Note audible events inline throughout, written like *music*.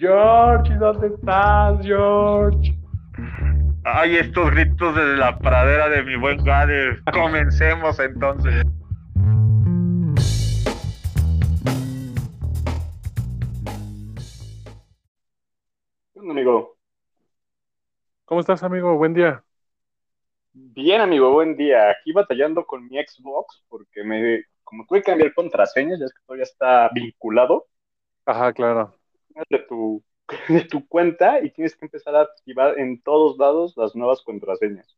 George, ¿dónde estás, George? Ay, estos gritos desde la pradera de mi buen Gade. Comencemos entonces. amigo? ¿Cómo estás, amigo? Buen día. Bien, amigo, buen día. Aquí batallando con mi Xbox porque me, como tuve que cambiar contraseñas, ya es que todavía está vinculado. Ajá, claro. De tu, *laughs* de tu cuenta y tienes que empezar a activar en todos lados las nuevas contraseñas.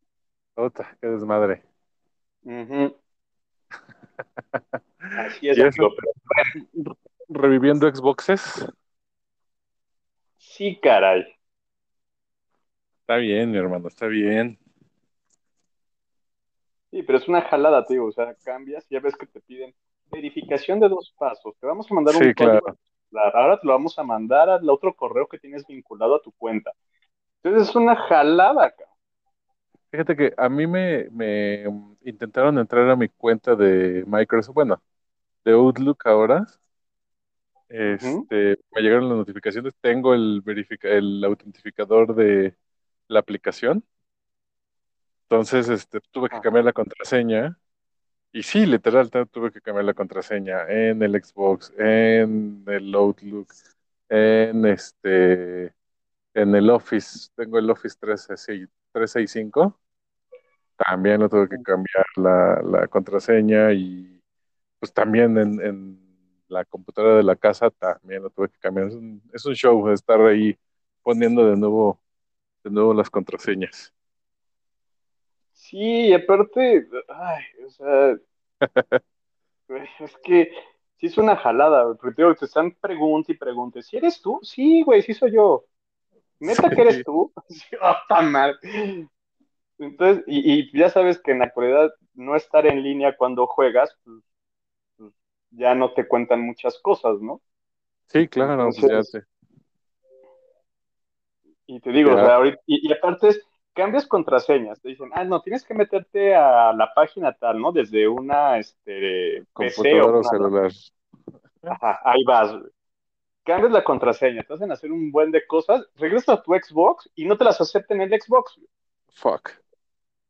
Otra, qué desmadre. Así es, amigo, *laughs* ¿Reviviendo Xboxes? Sí, caray. Está bien, mi hermano, está bien. Sí, pero es una jalada, tío. O sea, cambias y ya ves que te piden verificación de dos pasos. Te vamos a mandar un código. Ahora te lo vamos a mandar al otro correo que tienes vinculado a tu cuenta. Entonces es una jalada, cabrón. Fíjate que a mí me, intentaron entrar a mi cuenta de Microsoft, bueno, de Outlook ahora. Este, me llegaron las notificaciones, tengo el, el autentificador de la aplicación. Entonces, este, tuve que cambiar la contraseña. Y sí, literal, tuve que cambiar la contraseña en el Xbox, en el Outlook, en este, en el Office. Tengo el Office 365. También lo tuve que cambiar la, contraseña y pues también en, la computadora de la casa también lo tuve que cambiar. Es un, es un show estar ahí poniendo de nuevo de nuevo las contraseñas. Sí, aparte, ay, o sea, *laughs* es que sí es una jalada, porque te están preguntando y pregunte, ¿si eres tú? Sí, güey, sí soy yo. ¿Neta que eres tú? *laughs* oh, mal. Entonces, y, ya sabes que en la actualidad no estar en línea cuando juegas, pues, pues ya no te cuentan muchas cosas, ¿no? Sí, claro, pues ya sé. Y te digo, y, aparte es, cambias contraseñas, te dicen, ah, no, tienes que meterte a la página tal, ¿no? Desde una, este, PC o, celular. Ajá, ahí vas, Cambias la contraseña, te hacen hacer un buen de cosas, regresas a tu Xbox y no te las acepten en el Xbox. Fuck.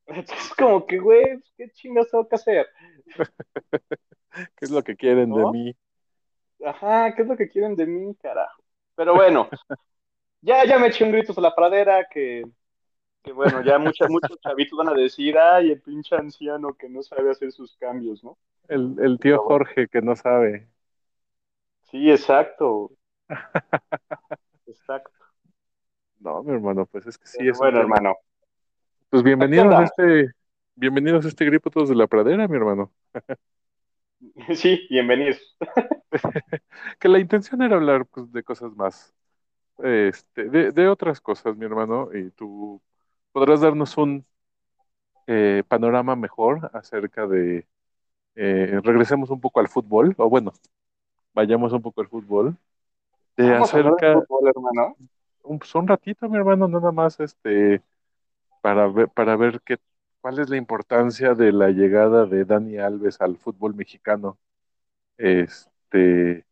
Es como que, güey, ¿qué chingas tengo que hacer? *laughs* ¿Qué es lo que quieren de mí? Ajá, ¿qué es lo que quieren de mí, carajo? Pero bueno, *laughs* ya, ya me eché un grito a la pradera que, que bueno, ya muchos, muchos *laughs* chavitos van a decir, ay, el pinche anciano que no sabe hacer sus cambios, ¿no? El, el tío Jorge que no sabe. Sí, exacto. *laughs* exacto. No, mi hermano, pues es que sí es. Bueno, hermano. Pues bienvenidos a este, bienvenidos a este gripo todos de la pradera, mi hermano. *laughs* sí, bienvenidos. que la intención era hablar pues, de cosas más este, de, otras cosas, mi hermano, y tú podrás darnos un eh, panorama mejor acerca de, eh, regresemos un poco al fútbol, o bueno, vayamos un poco al fútbol. De acerca, fútbol, hermano? Un, pues, un ratito, mi hermano, nada más, este, para ver, para ver qué, cuál es la importancia de la llegada de Dani Alves al fútbol mexicano. Este,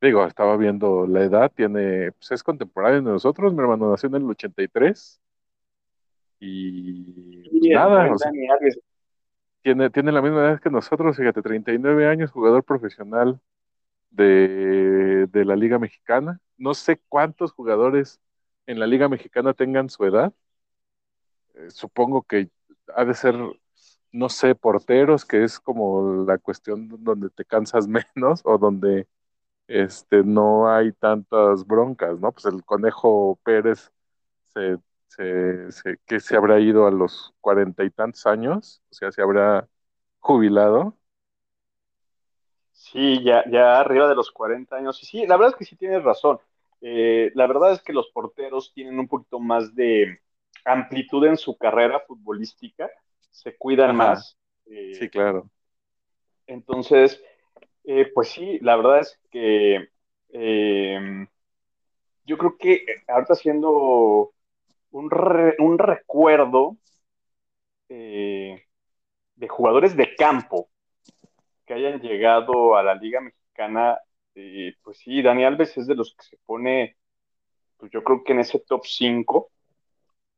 digo, estaba viendo la edad, tiene, pues es contemporáneo de nosotros, mi hermano nació en el 83 y pues, nada, tiene, tiene la misma edad que nosotros, fíjate, 39 años, jugador profesional de, de la Liga Mexicana. No sé cuántos jugadores en la Liga Mexicana tengan su edad. Eh, supongo que ha de ser, no sé, porteros, que es como la cuestión donde te cansas *laughs* menos o donde este, no hay tantas broncas, ¿no? Pues el conejo Pérez se, se, que se habrá ido a los cuarenta y tantos años, o sea, se habrá jubilado. Sí, ya, ya arriba de los 40 años. Y sí, la verdad es que sí tienes razón. Eh, la verdad es que los porteros tienen un poquito más de amplitud en su carrera futbolística, se cuidan más. Eh, sí, claro. Entonces, eh, pues sí, la verdad es que yo creo que ahorita haciendo un, un recuerdo eh, de jugadores de campo que hayan llegado a la Liga Mexicana, eh, pues sí, Dani Alves es de los que se pone pues yo creo que en ese top 5,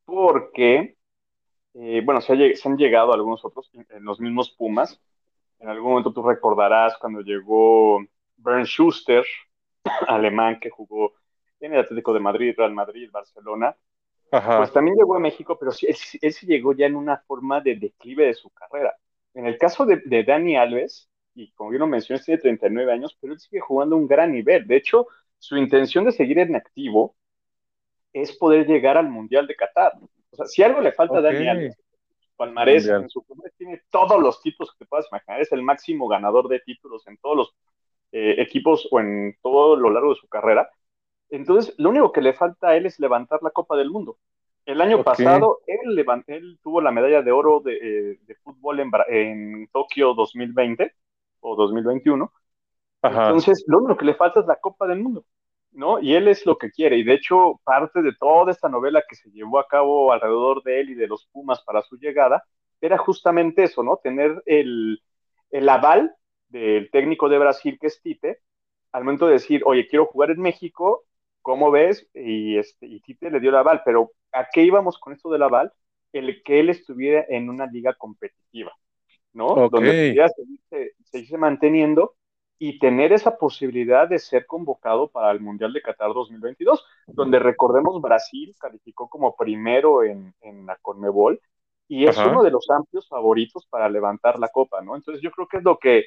porque, eh, bueno, se, ha se han llegado algunos otros, en los mismos Pumas. En algún momento tú recordarás cuando llegó Bernd Schuster, *clears throat* alemán que jugó en el Atlético de Madrid, Real Madrid, Barcelona. Ajá. Pues también llegó a México, pero sí, él, él sí llegó ya en una forma de declive de su carrera. En el caso de, de Dani Alves, y como bien lo mencioné, tiene 39 años, pero él sigue jugando a un gran nivel. De hecho, su intención de seguir en activo es poder llegar al Mundial de Qatar. O sea, si algo le falta a Dani. Alves, su palmarés, Mundial. en su palmarés tiene todos los títulos que te puedas imaginar, es el máximo ganador de títulos en todos los eh, equipos o en todo lo largo de su carrera. Entonces, lo único que le falta a él es levantar la Copa del Mundo. El año pasado, él, levan- él tuvo la medalla de oro de, eh, de fútbol en, en Tokio 2020 o 2021. Ajá. Entonces, lo único que le falta es la Copa del Mundo, ¿no? Y él es lo que quiere. Y de hecho, parte de toda esta novela que se llevó a cabo alrededor de él y de los Pumas para su llegada, era justamente eso, ¿no? Tener el, el aval del técnico de Brasil, que es Tite, al momento de decir, oye, quiero jugar en México, ¿cómo ves? Y, este, y Tite le dio el aval, pero ¿a qué íbamos con esto del aval? El que él estuviera en una liga competitiva, ¿no? Donde pudiera seguirse, seguirse manteniendo y tener esa posibilidad de ser convocado para el Mundial de Qatar 2022, donde recordemos Brasil calificó como primero en, en la Conmebol y es Ajá. uno de los amplios favoritos para levantar la copa, ¿no? Entonces yo creo que es lo que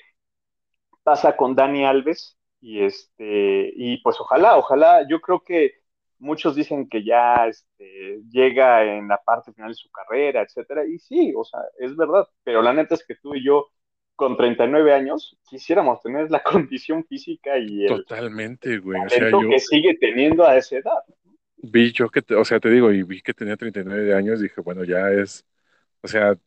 pasa con Dani Alves y este y pues ojalá, ojalá, yo creo que muchos dicen que ya este, llega en la parte final de su carrera, etcétera, y sí, o sea, es verdad, pero la neta es que tú y yo con 39 años quisiéramos tener la *laughs* condición física y el Totalmente, güey. O sea, yo que sigue teniendo a esa edad. vi yo que, te- o sea, te digo, y vi que tenía 39 años, dije, bueno, ya es, o sea,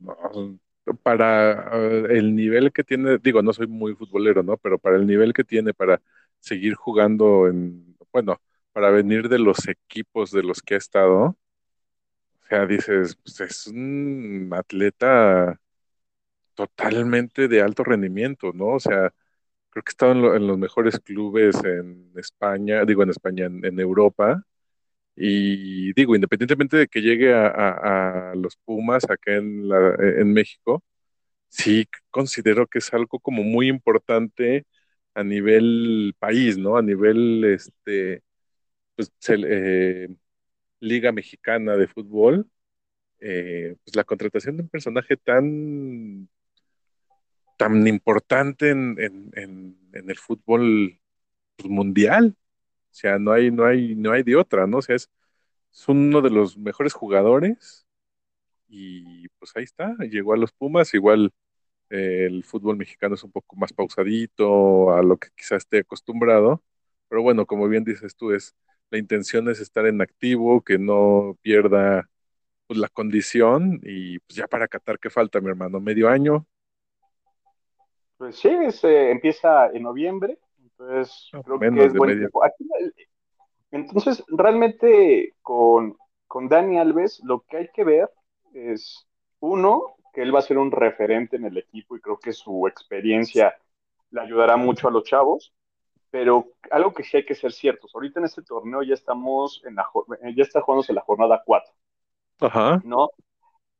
no, para eh, el nivel que tiene, digo, no soy muy futbolero, ¿no? Pero para el nivel que tiene para seguir jugando en, bueno, para venir de los equipos de los que ha estado, o sea, dices, pues es un atleta totalmente de alto rendimiento, ¿no? O sea, creo que ha estado en, lo- en los mejores clubes en España, digo en España, en Europa. Y digo, independientemente de que llegue a, los Pumas acá en, la- en México, sí considero que es algo como muy importante a nivel país, ¿no? A nivel, este, pues, eh, Liga Mexicana de Fútbol, eh, pues la contratación de un personaje tan, tan importante en el fútbol pues, mundial. O sea, no hay, no hay, no hay de otra, ¿no? O sea, es, es uno de los mejores jugadores y pues ahí está, llegó a los Pumas, igual eh, el fútbol mexicano es un poco más pausadito a lo que quizás esté acostumbrado, pero bueno, como bien dices tú, es la intención es estar en activo, que no pierda pues, la condición y pues ya para Qatar, ¿qué falta, mi hermano? ¿Medio año? Pues sí, se empieza en noviembre, entonces No, creo que es de buen tiempo. Aquí, el- entonces, realmente con, con Dani Alves lo que hay que ver es, uno, que él va a ser un referente en el equipo y creo que su experiencia le ayudará mucho a los chavos, pero algo que sí hay que ser ciertos, ahorita en este torneo ya estamos en la, eh, ya está jugándose la jornada 4, Ajá, ¿no?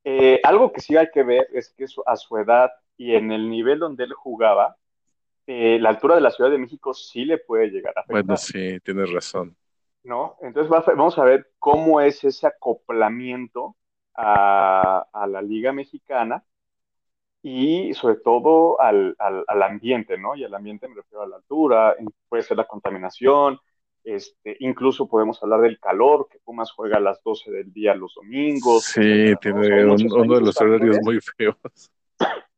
Eh, algo que sí hay que ver es que a su edad y en el nivel donde él jugaba, eh, la altura de la Ciudad de México sí le puede llegar a afectar, bueno, sí, tienes razón. ¿no? Entonces va vamos a ver cómo es ese acoplamiento a, a la Liga Mexicana y sobre todo al, al, al ambiente, ¿no? Y al ambiente me refiero a la altura, puede ser la contaminación, este, incluso podemos hablar del calor, que Pumas juega a las 12 del día los domingos, Sí, etcétera, ¿no? tiene Son un- uno de los horarios muy feos.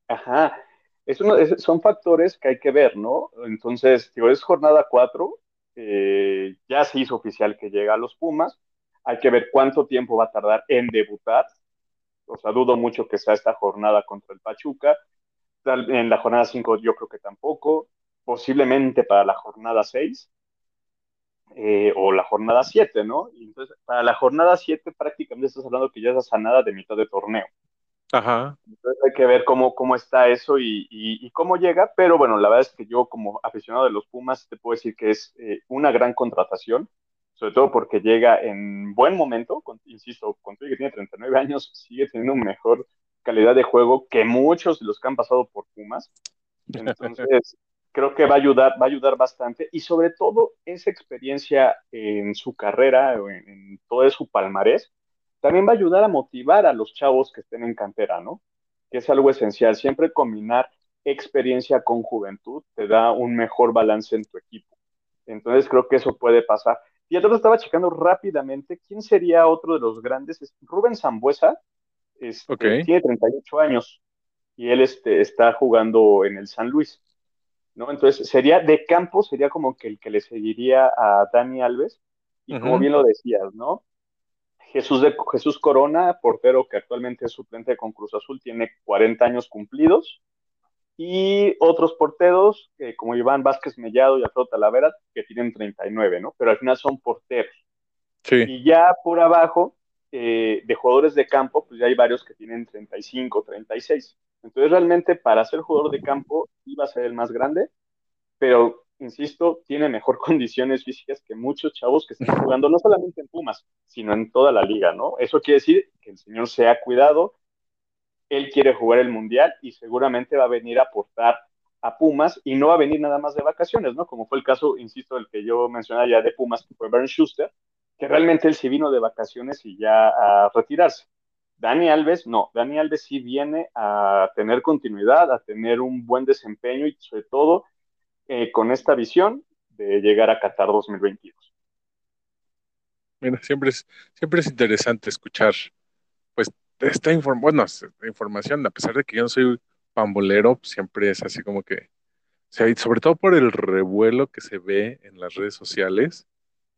Ajá. Es uno, es- son factores que hay que ver, ¿no? Entonces, digo, es jornada 4, ya se hizo oficial que llega a los Pumas, hay que ver cuánto tiempo va a tardar en debutar, o sea, dudo mucho que sea esta jornada contra el Pachuca, en la jornada 5 yo creo que tampoco, posiblemente para la jornada 6 eh, o la jornada 7, ¿no? Entonces, para la jornada 7 prácticamente estás hablando que ya es la sanada de mitad de torneo. Ajá, Entonces hay que ver cómo, cómo está eso y, y- y cómo llega, pero bueno, la verdad es que yo como aficionado de los Pumas te puedo decir que es eh, una gran contratación, sobre todo porque llega en buen momento, con, insisto, con que tiene 39 años, sigue teniendo mejor calidad de juego que muchos de los que han pasado por Pumas. *laughs* Entonces, creo que va a ayudar, va a ayudar bastante y sobre todo esa experiencia en su carrera, en, en todo su palmarés, también va a ayudar a motivar a los chavos que estén en cantera, ¿no? Que es algo esencial. Siempre combinar experiencia con juventud te da un mejor balance en tu equipo. Entonces creo que eso puede pasar. Y entonces estaba checando rápidamente quién sería otro de los grandes. Rubén Zambuesa este, tiene 38 años y él este, está jugando en el San Luis. ¿no? Entonces sería de campo, sería como que el que le seguiría a Dani Alves. Y como bien lo decías, ¿no? Jesús, de, Jesús Corona, portero que actualmente es suplente con Cruz Azul, tiene 40 años cumplidos. Y otros porteros, como Iván Vázquez Mellado y Alfredo Talavera, que tienen 39, ¿no? Pero al final son porteros. Sí. Y ya por abajo, eh, de jugadores de campo, pues ya hay varios que tienen 35, 36. Entonces realmente para ser jugador de campo iba a ser el más grande, pero insisto, tiene mejor *laughs* condiciones físicas que muchos chavos que están jugando no solamente en Pumas, sino en toda la liga, ¿no? Eso quiere decir que el señor se ha cuidado, él quiere jugar el Mundial y seguramente va a venir a aportar a Pumas y no va a venir nada más de vacaciones, ¿no? Como fue el caso, insisto, el que yo mencionaba ya de Pumas, que fue Bernd Schuster, que realmente él sí vino de vacaciones y ya a retirarse. Dani Alves, no, Dani Alves sí viene a tener continuidad, a tener un buen desempeño y sobre todo eh, con esta visión de llegar a Qatar 2022. Mira, siempre es, siempre es interesante escuchar pues esta bueno, información, a pesar de que yo no soy pambolero, siempre es así como que, o sea, sobre todo por el revuelo que se ve en las redes sociales,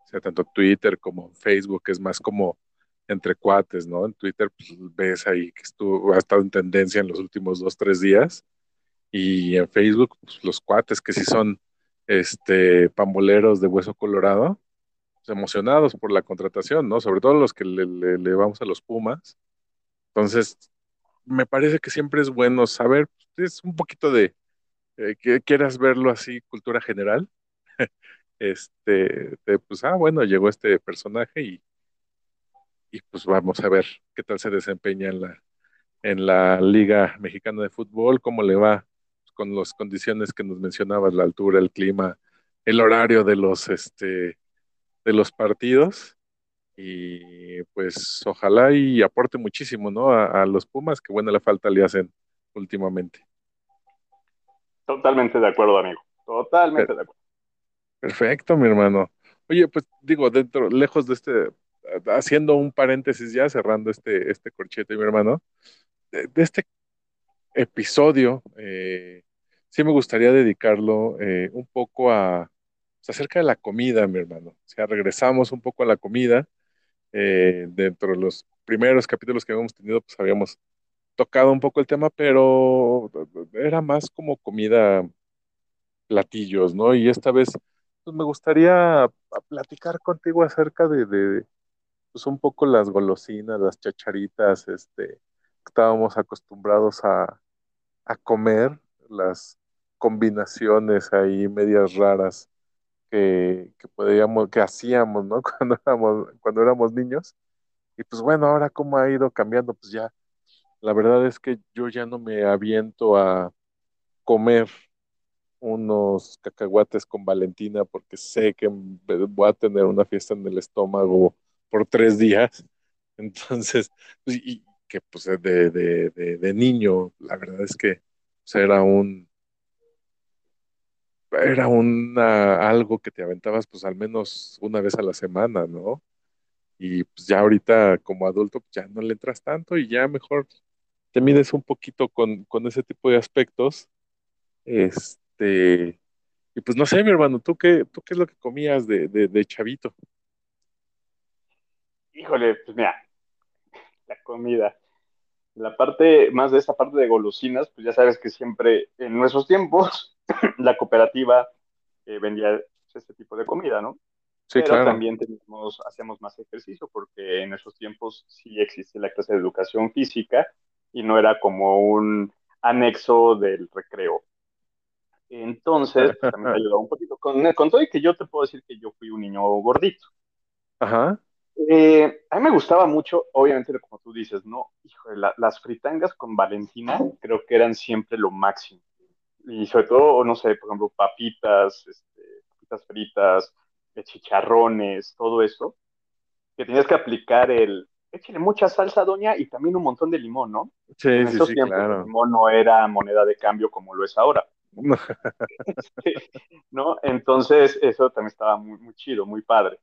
o sea, tanto Twitter como Facebook, es más como entre cuates, ¿no? En Twitter pues, ves ahí que estuvo, ha estado en tendencia en los últimos dos, tres días, y en Facebook, pues, los cuates que sí son este, pamboleros de hueso colorado, pues, emocionados por la contratación, ¿no? Sobre todo los que le, vamos a los Pumas. Entonces, me parece que siempre es bueno saber, pues, es un poquito de, eh, que quieras verlo así, cultura general. *laughs* este, pues, ah, bueno, llegó este personaje y, y pues vamos a ver qué tal se desempeña en la, en la Liga Mexicana de Fútbol, cómo le va con las condiciones que nos mencionabas, la altura, el clima, el horario de los, este, de los partidos. Y pues ojalá y aporte muchísimo, ¿no? A, los Pumas, que buena la falta le hacen últimamente. Totalmente de acuerdo, amigo. Totalmente de acuerdo. Perfecto, mi hermano. Oye, pues digo, dentro, lejos de este, haciendo un paréntesis ya, cerrando este, este corchete, mi hermano, de, de este episodio, eh, sí me gustaría dedicarlo eh, un poco a pues, acerca de la comida, mi hermano. O sea, regresamos un poco a la comida. Eh, dentro de los primeros capítulos que habíamos tenido, pues habíamos tocado un poco el tema, pero era más como comida, platillos, ¿no? Y esta vez, pues me gustaría platicar contigo acerca de, de pues un poco las golosinas, las chacharitas, este, estábamos acostumbrados a, a comer, las combinaciones ahí medias raras que, que podíamos, que hacíamos, ¿no? *laughs* Cuando éramos, cuando éramos niños. Y pues bueno, ahora cómo ha ido cambiando, pues ya, la verdad es que yo ya no me aviento a comer unos cacahuates con Valentina porque sé que voy a tener una fiesta en el estómago por tres días. *laughs* Entonces, pues, y, que pues de, de, de, niño, la verdad es que era un era algo que te aventabas pues al menos una vez a la semana, ¿no? Y pues ya ahorita como adulto pues, ya no le entras tanto y ya mejor te mides un poquito con, con ese tipo de aspectos. Este, y pues no sé, mi hermano, ¿tú qué, tú qué es lo que comías de, de, de chavito? Híjole, pues mira, la comida. La parte, más de esta parte de golosinas, pues ya sabes que siempre en nuestros tiempos *coughs* la cooperativa eh, vendía este tipo de comida, ¿no? Sí, Pero también teníamos, hacíamos más ejercicio porque en esos tiempos sí existe la clase de educación física y no era como un anexo del recreo. Entonces, pues, también me *laughs* ayudó un poquito con, con todo y que yo te puedo decir que yo fui un niño gordito. Ajá. Eh, a mí me gustaba mucho, obviamente, como tú dices, ¿no? Hijo, la- las fritangas con Valentina creo que eran siempre lo máximo. Y sobre todo, no sé, por ejemplo, papitas, este, papitas fritas, eh, chicharrones, todo eso, que tenías que aplicar el, échale mucha salsa, doña, y también un montón de limón, ¿no? Sí, En sí, esos sí, tiempos el claro. limón no era moneda de cambio como lo es ahora, *laughs* *laughs* ¿no? Entonces, eso también estaba muy, muy chido, muy padre.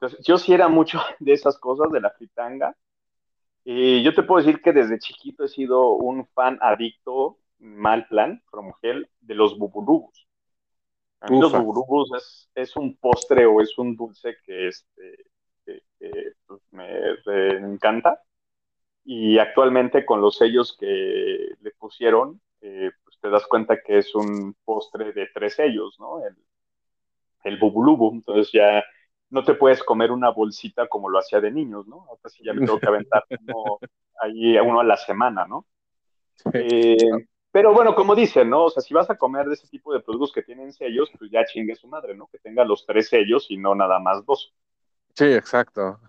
Entonces, yo sí era mucho *laughs* de esas cosas, de la fritanga. Y yo te puedo decir que desde chiquito he sido un fan adicto, mal plan, como gel, de los bubulubus. A mí los Ufas. bubulubus es, es un postre o es un dulce que, este, que, que, pues, me, me encanta. Y actualmente con los sellos que le pusieron, eh, pues te das cuenta que es un postre de tres sellos, ¿no? El, el bubulubu. Entonces ya no te puedes comer una bolsita como lo hacía de niños, ¿no? Ahora sí ya me tengo que aventar *laughs* uno, ahí uno a la semana, ¿no? Eh, pero bueno, como dicen, ¿no? O sea, si vas a comer de ese tipo de productos que tienen sellos, pues ya chingue su madre, ¿no? Que tenga los tres sellos y no nada más dos, Sí, exacto.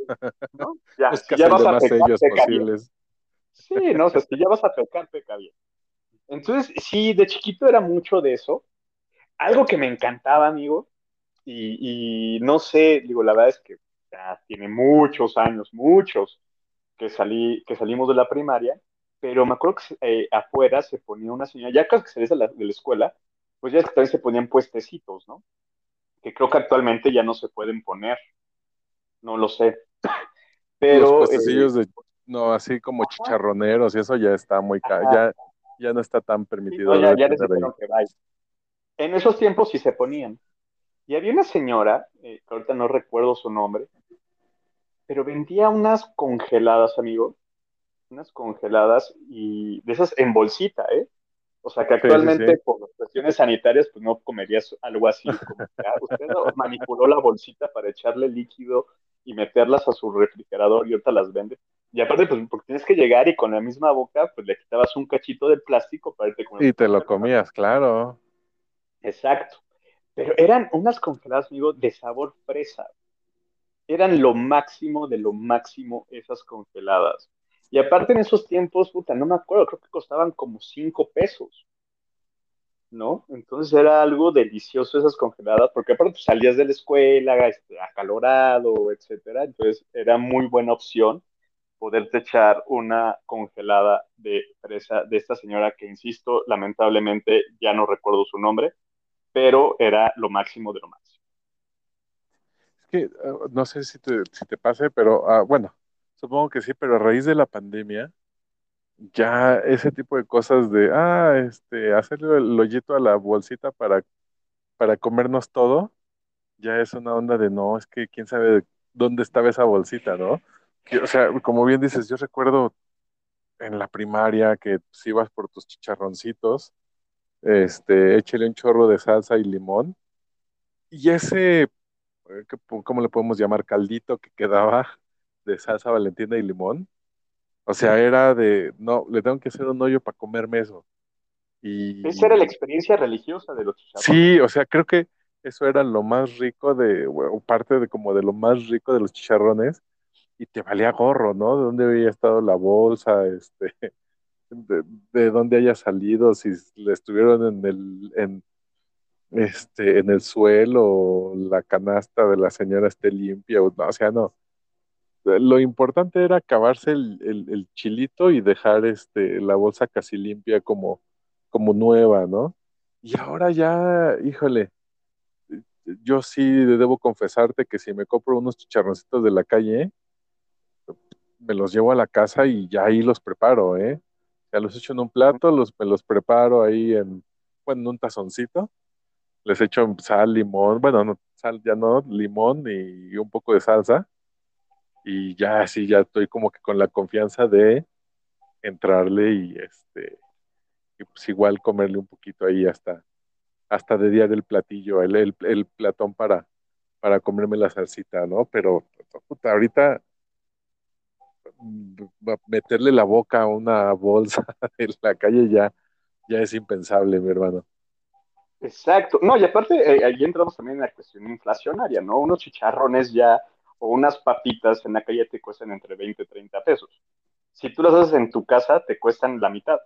¿no? Ya, si ya vas a pecar, sellos peca bien. Sí, no, o sea, si ya vas a pecar, peca bien. Entonces, sí, de chiquito era mucho de eso. Algo que me encantaba, amigo, y, y no sé, digo, la verdad es que ya tiene muchos años, muchos, que salí, que salimos de la primaria, pero me acuerdo que eh, afuera se ponía una señora, ya casi que salías de la, de la escuela, pues ya es que también se ponían puestecitos, ¿no? Que creo que actualmente ya no se pueden poner, no lo sé. *laughs* Los Pero, eh, puestecillos de, no, así como chicharroneros y eso ya está muy caro, ya, ya no está tan sí, permitido no, ya, ya que. En esos tiempos sí se ponían. Y había una señora, eh, que ahorita no recuerdo su nombre, pero vendía unas congeladas, amigo, unas congeladas y de esas en bolsita, ¿eh? O sea que Sí, sí, actualmente sí. por cuestiones sanitarias pues no comerías algo así como ah, usted manipuló la bolsita para echarle líquido y meterlas a su refrigerador y ahorita las vende. Y aparte pues porque tienes que llegar y con la misma boca pues le quitabas un cachito del plástico para irte con Y te lo comías, claro. Exacto. Pero eran unas congeladas, amigo, de sabor fresa. Eran lo máximo de lo máximo esas congeladas. Y aparte en esos tiempos, puta, no me acuerdo, creo que costaban como cinco pesos, ¿no? Entonces era algo delicioso esas congeladas, porque aparte pues, salías de la escuela, este, acalorado, etcétera. Entonces era muy buena opción poderte echar una congelada de fresa de esta señora que, insisto, lamentablemente ya no recuerdo su nombre, pero era lo máximo de lo máximo. Es que uh, no sé si te, si pase, pero uh, bueno, supongo que sí, pero a raíz de la pandemia, ya ese tipo de cosas de, ah, este, hacerle el hoyito a la bolsita para, para comernos todo, ya es una onda de no, es que quién sabe dónde estaba esa bolsita, ¿no? O sea, como bien dices, yo recuerdo en la primaria que si ibas por tus chicharroncitos, este, échale un chorro de salsa y limón, y ese, ¿cómo le podemos llamar? Caldito que quedaba de salsa valentina y limón. O sea, era de, no, le tengo que hacer un hoyo para comerme eso. Y... Esa era la experiencia religiosa de los chicharrones. Sí, o sea, creo que eso era lo más rico de, o parte de como de lo más rico de los chicharrones, y te valía gorro, ¿no? De dónde había estado la bolsa, este, de, de dónde haya salido, si le estuvieron en el, en, este, en el suelo, la canasta de la señora esté limpia, o, no, o sea, no. Lo importante era acabarse el, el, chilito y dejar este, la bolsa casi limpia como, como nueva, ¿no? Y ahora ya, híjole, yo sí debo confesarte que si me compro unos chicharroncitos de la calle, me los llevo a la casa y ya ahí los preparo, ¿eh? Ya los echo en un plato, los, me los preparo ahí en, bueno, en un tazoncito, les echo sal, limón, bueno, no, sal ya no, limón y, y un poco de salsa, y ya así ya estoy como que con la confianza de entrarle y este, pues igual comerle un poquito ahí hasta, hasta de día del platillo, el, el, platón para, para comerme la salsita, ¿no? Pero puta, ahorita meterle la boca a una bolsa *laughs* en la calle ya, ya es impensable, mi hermano. Exacto. No, y aparte, eh, ahí entramos también en la cuestión inflacionaria, ¿no? Unos chicharrones ya o unas papitas en la calle te cuestan entre 20 y 30 pesos. Si tú las haces en tu casa, te cuestan la mitad.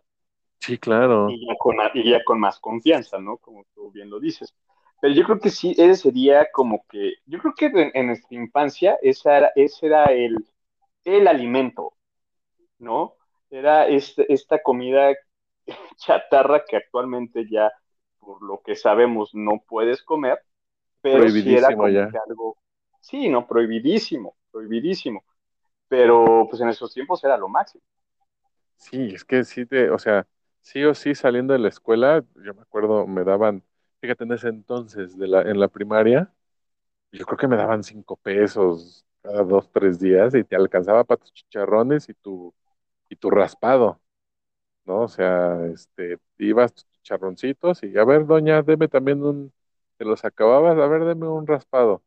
Sí, claro. Y ya con, y ya con más confianza, ¿no? Como tú bien lo dices. Pero yo creo que sí, ese sería como que, yo creo que en, en nuestra infancia esa era, ese era el, el alimento, ¿no? Era este, esta comida *laughs* chatarra que actualmente ya, por lo que sabemos, no puedes comer, pero sí era como ya. algo, sí, ¿no? Prohibidísimo, prohibidísimo. Pero pues en esos tiempos era lo máximo. Sí, es que sí, te, o sea, sí o sí saliendo de la escuela, yo me acuerdo, me daban, fíjate, en ese entonces, de la, en la primaria, yo creo que me daban cinco pesos cada dos, tres días y te alcanzaba para tus chicharrones y tu, y tu raspado, ¿no? O sea, este, ibas tus chicharroncitos y, a ver, doña, deme también un, te los acababas, a ver, deme un raspado.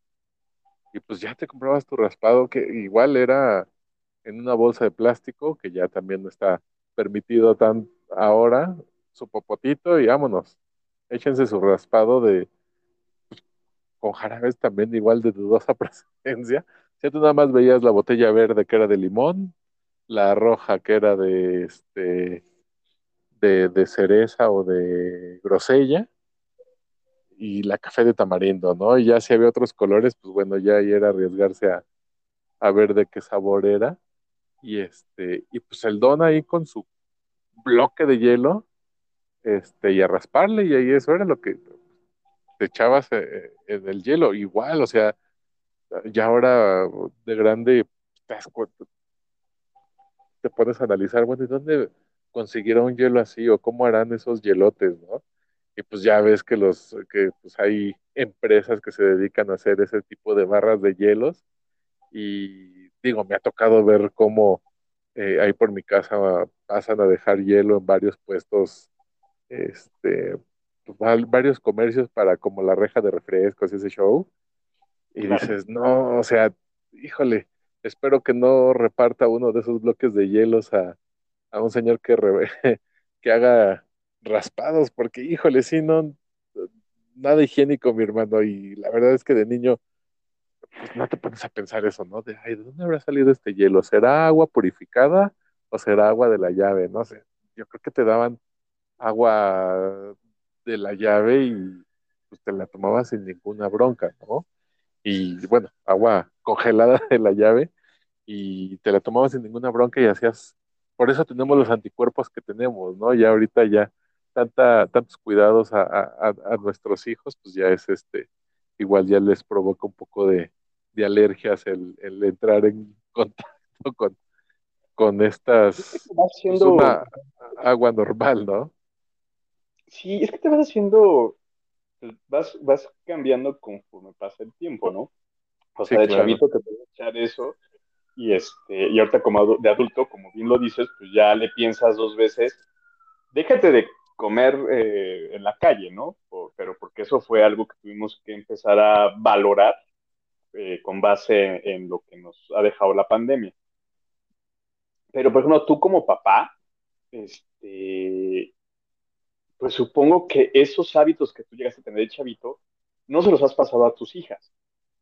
Y pues ya te comprabas tu raspado, que igual era en una bolsa de plástico, que ya también no está permitido tan ahora, su popotito y vámonos. Échense su raspado de con jarabes también igual de dudosa *laughs* procedencia. Si tú nada más veías la botella verde que era de limón, la roja que era de este de, de cereza o de grosella y la café de tamarindo, ¿no? Y ya si había otros colores, pues bueno, ya ahí era arriesgarse a, a ver de qué sabor era. Y este, y pues el don ahí con su bloque de hielo, este, y a rasparle, y ahí eso era lo que te echabas eh, en el hielo, igual, o sea, ya ahora de grande cuenta- te pones a analizar, bueno, ¿y dónde consiguieron un hielo así? o cómo harán esos hielotes, ¿no? Y pues ya ves que los, que pues hay empresas que se dedican a hacer ese tipo de barras de hielos, y digo, me ha tocado ver cómo eh, ahí por mi casa pasan a dejar hielo en varios puestos, este, pues, varios comercios para como la reja de refrescos y ese show. Y Claro. dices, no, o sea, híjole, espero que no reparta uno de esos bloques de hielos a, a un señor que, re- *laughs* que haga raspados, porque híjole, sí, no, nada higiénico, mi hermano. Y la verdad es que de niño pues no te pones a pensar eso, ¿no? De, ay, ¿de dónde habrá salido este hielo? ¿Será agua purificada o será agua de la llave? No sé. Yo creo que te daban agua de la llave y pues te la tomabas sin ninguna bronca, ¿no? Y bueno, agua congelada *laughs* de la llave y te la tomabas sin ninguna bronca y hacías, por eso tenemos los anticuerpos que tenemos, ¿no? Ya ahorita ya tanta, tantos cuidados a, a, a nuestros hijos, pues ya es este, igual ya les provoca un poco de, de alergias el, el entrar en *laughs* contacto con, con estas, Es que pues una agua normal, ¿no? sí, es que te vas haciendo, vas, vas cambiando conforme pasa el tiempo, ¿no? O Sí, sea, de claro. chavito te puedes echar eso y este, y ahorita como de adulto, como bien lo dices, pues ya le piensas dos veces, déjate de comer eh, en la calle, ¿no? O- pero porque eso fue algo que tuvimos que empezar a valorar eh, con base en lo que nos ha dejado la pandemia. Pero, por ejemplo, tú como papá, este, pues supongo que esos hábitos que tú llegaste a tener de chavito, no se los has pasado a tus hijas,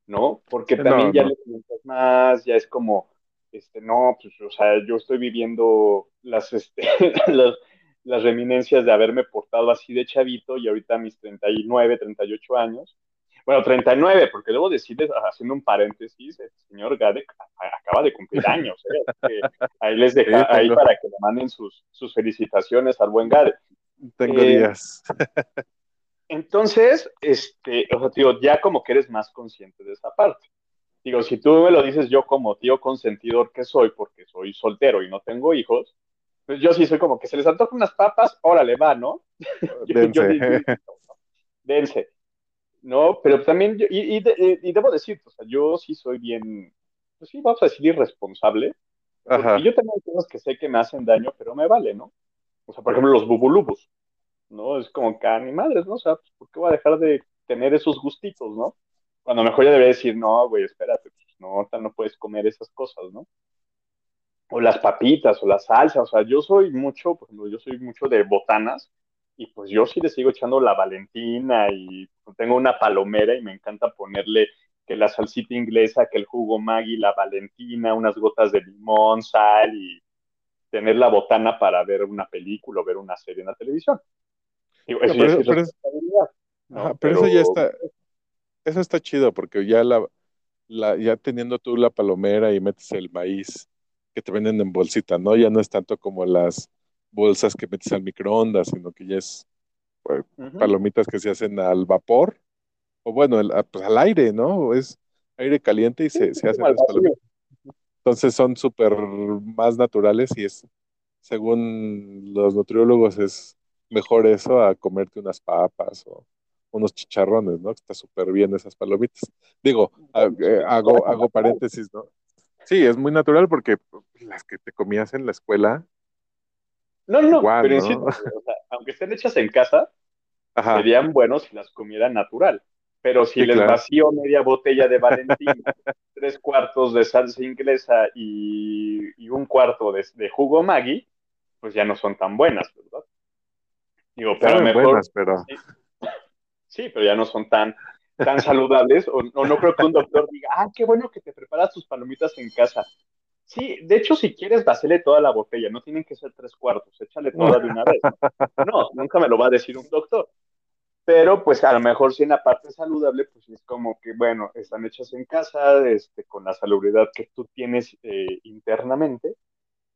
¿no? Porque también no, ya no. le preguntas más, ya es como, este, no, pues, o sea, yo estoy viviendo las, este, *laughs* las, las reminencias de haberme portado así de chavito y ahorita mis 39, 38 años. Bueno, 39, porque debo decirles, haciendo un paréntesis, el señor Gadek acaba de cumplir *laughs* años, ¿eh? Ahí les deja, ahí para que le manden sus, sus felicitaciones al buen Gadek. Tengo Eh, días. Entonces, este, o sea, tío, ya como que eres más consciente de esa parte. Digo, si tú me lo dices yo como tío consentidor que soy, porque soy soltero y no tengo hijos, pues yo sí soy como que se les antojan unas papas, órale, va, ¿no? *laughs* Yo- yo Dense. digo, dense, ¿no? Pero también, yo- y, y de- y debo decir, o sea, yo sí soy bien, pues sí, vamos a decir irresponsable, Ajá. porque yo tengo cosas que sé que me hacen daño, pero me vale, ¿no? O sea, por ejemplo, los bubulubos, ¿no? Es como que, ah, ni madres, ¿no? O sea, pues, ¿por qué voy a dejar de tener esos gustitos, ¿no? Cuando mejor ya debería decir, no, güey, espérate, pues, no, ahorita no puedes comer esas cosas, ¿no? O las papitas, o la salsa, o sea, yo soy mucho, por ejemplo, yo soy mucho de botanas, y pues yo sí le sigo echando la Valentina, y tengo una palomera, y me encanta ponerle que la salsita inglesa, que el jugo Maggi, la Valentina, unas gotas de limón, sal y tener la botana para ver una película o ver una serie en la televisión. Digo, eso No, pero- es pero- responsabilidad, ¿no? Ajá, pero, eso ya está, eso está chido porque ya la, la, ya teniendo tú la palomera y metes el maíz que te venden en bolsita, ¿no? Ya no es tanto como las bolsas que metes al microondas, sino que ya es Ujú. palomitas que se hacen al vapor, o bueno, el- a- pues al aire, ¿no? Es aire caliente y se, se hacen las palomitas. Entonces son súper más naturales y es, según los nutriólogos, es mejor eso a comerte unas papas o unos chicharrones, ¿no? Está súper bien esas palomitas. Digo, eh, hago, hago paréntesis, ¿no? Sí, es muy natural porque las que te comías en la escuela, No, no, Igual, pero ¿no? insisto, o sea, aunque estén hechas en casa, ajá, serían buenos si las comieran natural. Pero si Sí, les claro. vacío media botella de Valentín, *laughs* tres cuartos de salsa inglesa y, y un cuarto de, de jugo Maggi, pues ya no son tan buenas, ¿verdad? Digo, pero mejor, buenas, pero sí, pero ya no son tan, tan saludables, o, o no creo que un doctor diga, ah, qué bueno que te preparas tus palomitas en casa. Sí, de hecho, si quieres, vacile toda la botella, no tienen que ser tres cuartos, échale toda de una vez. *laughs* No, nunca me lo va a decir un doctor. Pero, pues, a lo mejor si en la parte saludable, pues es como que, bueno, están hechas en casa, este, con la salubridad que tú tienes eh, internamente,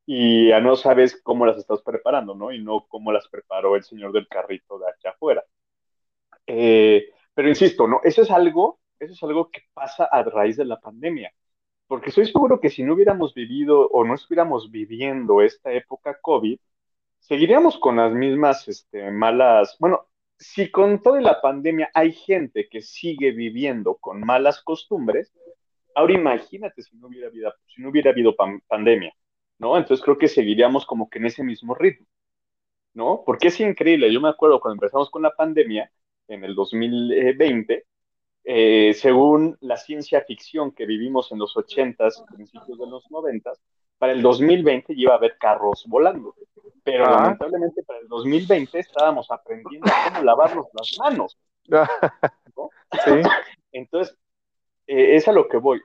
y ya no sabes cómo las estás preparando, ¿no? Y no cómo las preparó el señor del carrito de allá afuera. Eh, pero insisto, ¿no? Eso es algo, eso es algo que pasa a raíz de la pandemia. Porque estoy seguro que si no hubiéramos vivido o no estuviéramos viviendo esta época COVID, seguiríamos con las mismas este, malas, bueno, si con toda la pandemia hay gente que sigue viviendo con malas costumbres, ahora imagínate si no hubiera habido, pandemia, ¿no? Entonces creo que seguiríamos como que en ese mismo ritmo, ¿no? Porque es increíble, yo me acuerdo cuando empezamos con la pandemia en el 2020, eh, según la ciencia ficción que vivimos en los 80s, principios de los 90s, para el 2020 iba a haber carros volando. Pero Ah. lamentablemente para el 2020 estábamos aprendiendo a cómo lavarnos las manos. *laughs* sí, Entonces, eh, es a lo que voy.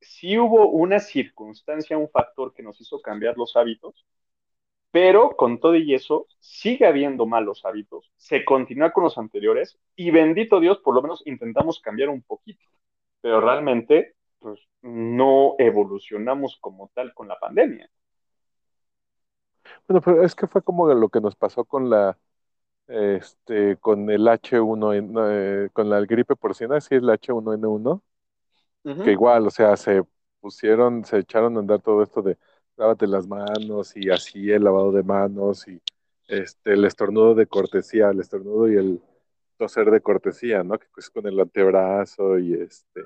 Sí hubo una circunstancia, un factor que nos hizo cambiar los hábitos, pero con todo y eso, sigue habiendo malos hábitos, se continúa con los anteriores y bendito Dios, por lo menos intentamos cambiar un poquito, pero realmente pues, no evolucionamos como tal con la pandemia. Bueno, pero es que fue como lo que nos pasó con la, este, con el H1, en- eh, con la gripe porcina, sí es la H1N1, Ujú. que igual, o sea, se pusieron, se echaron a andar todo esto de lávate las manos y así el lavado de manos y este, el estornudo de cortesía, el estornudo y el toser de cortesía, ¿no? Que es con el antebrazo y este,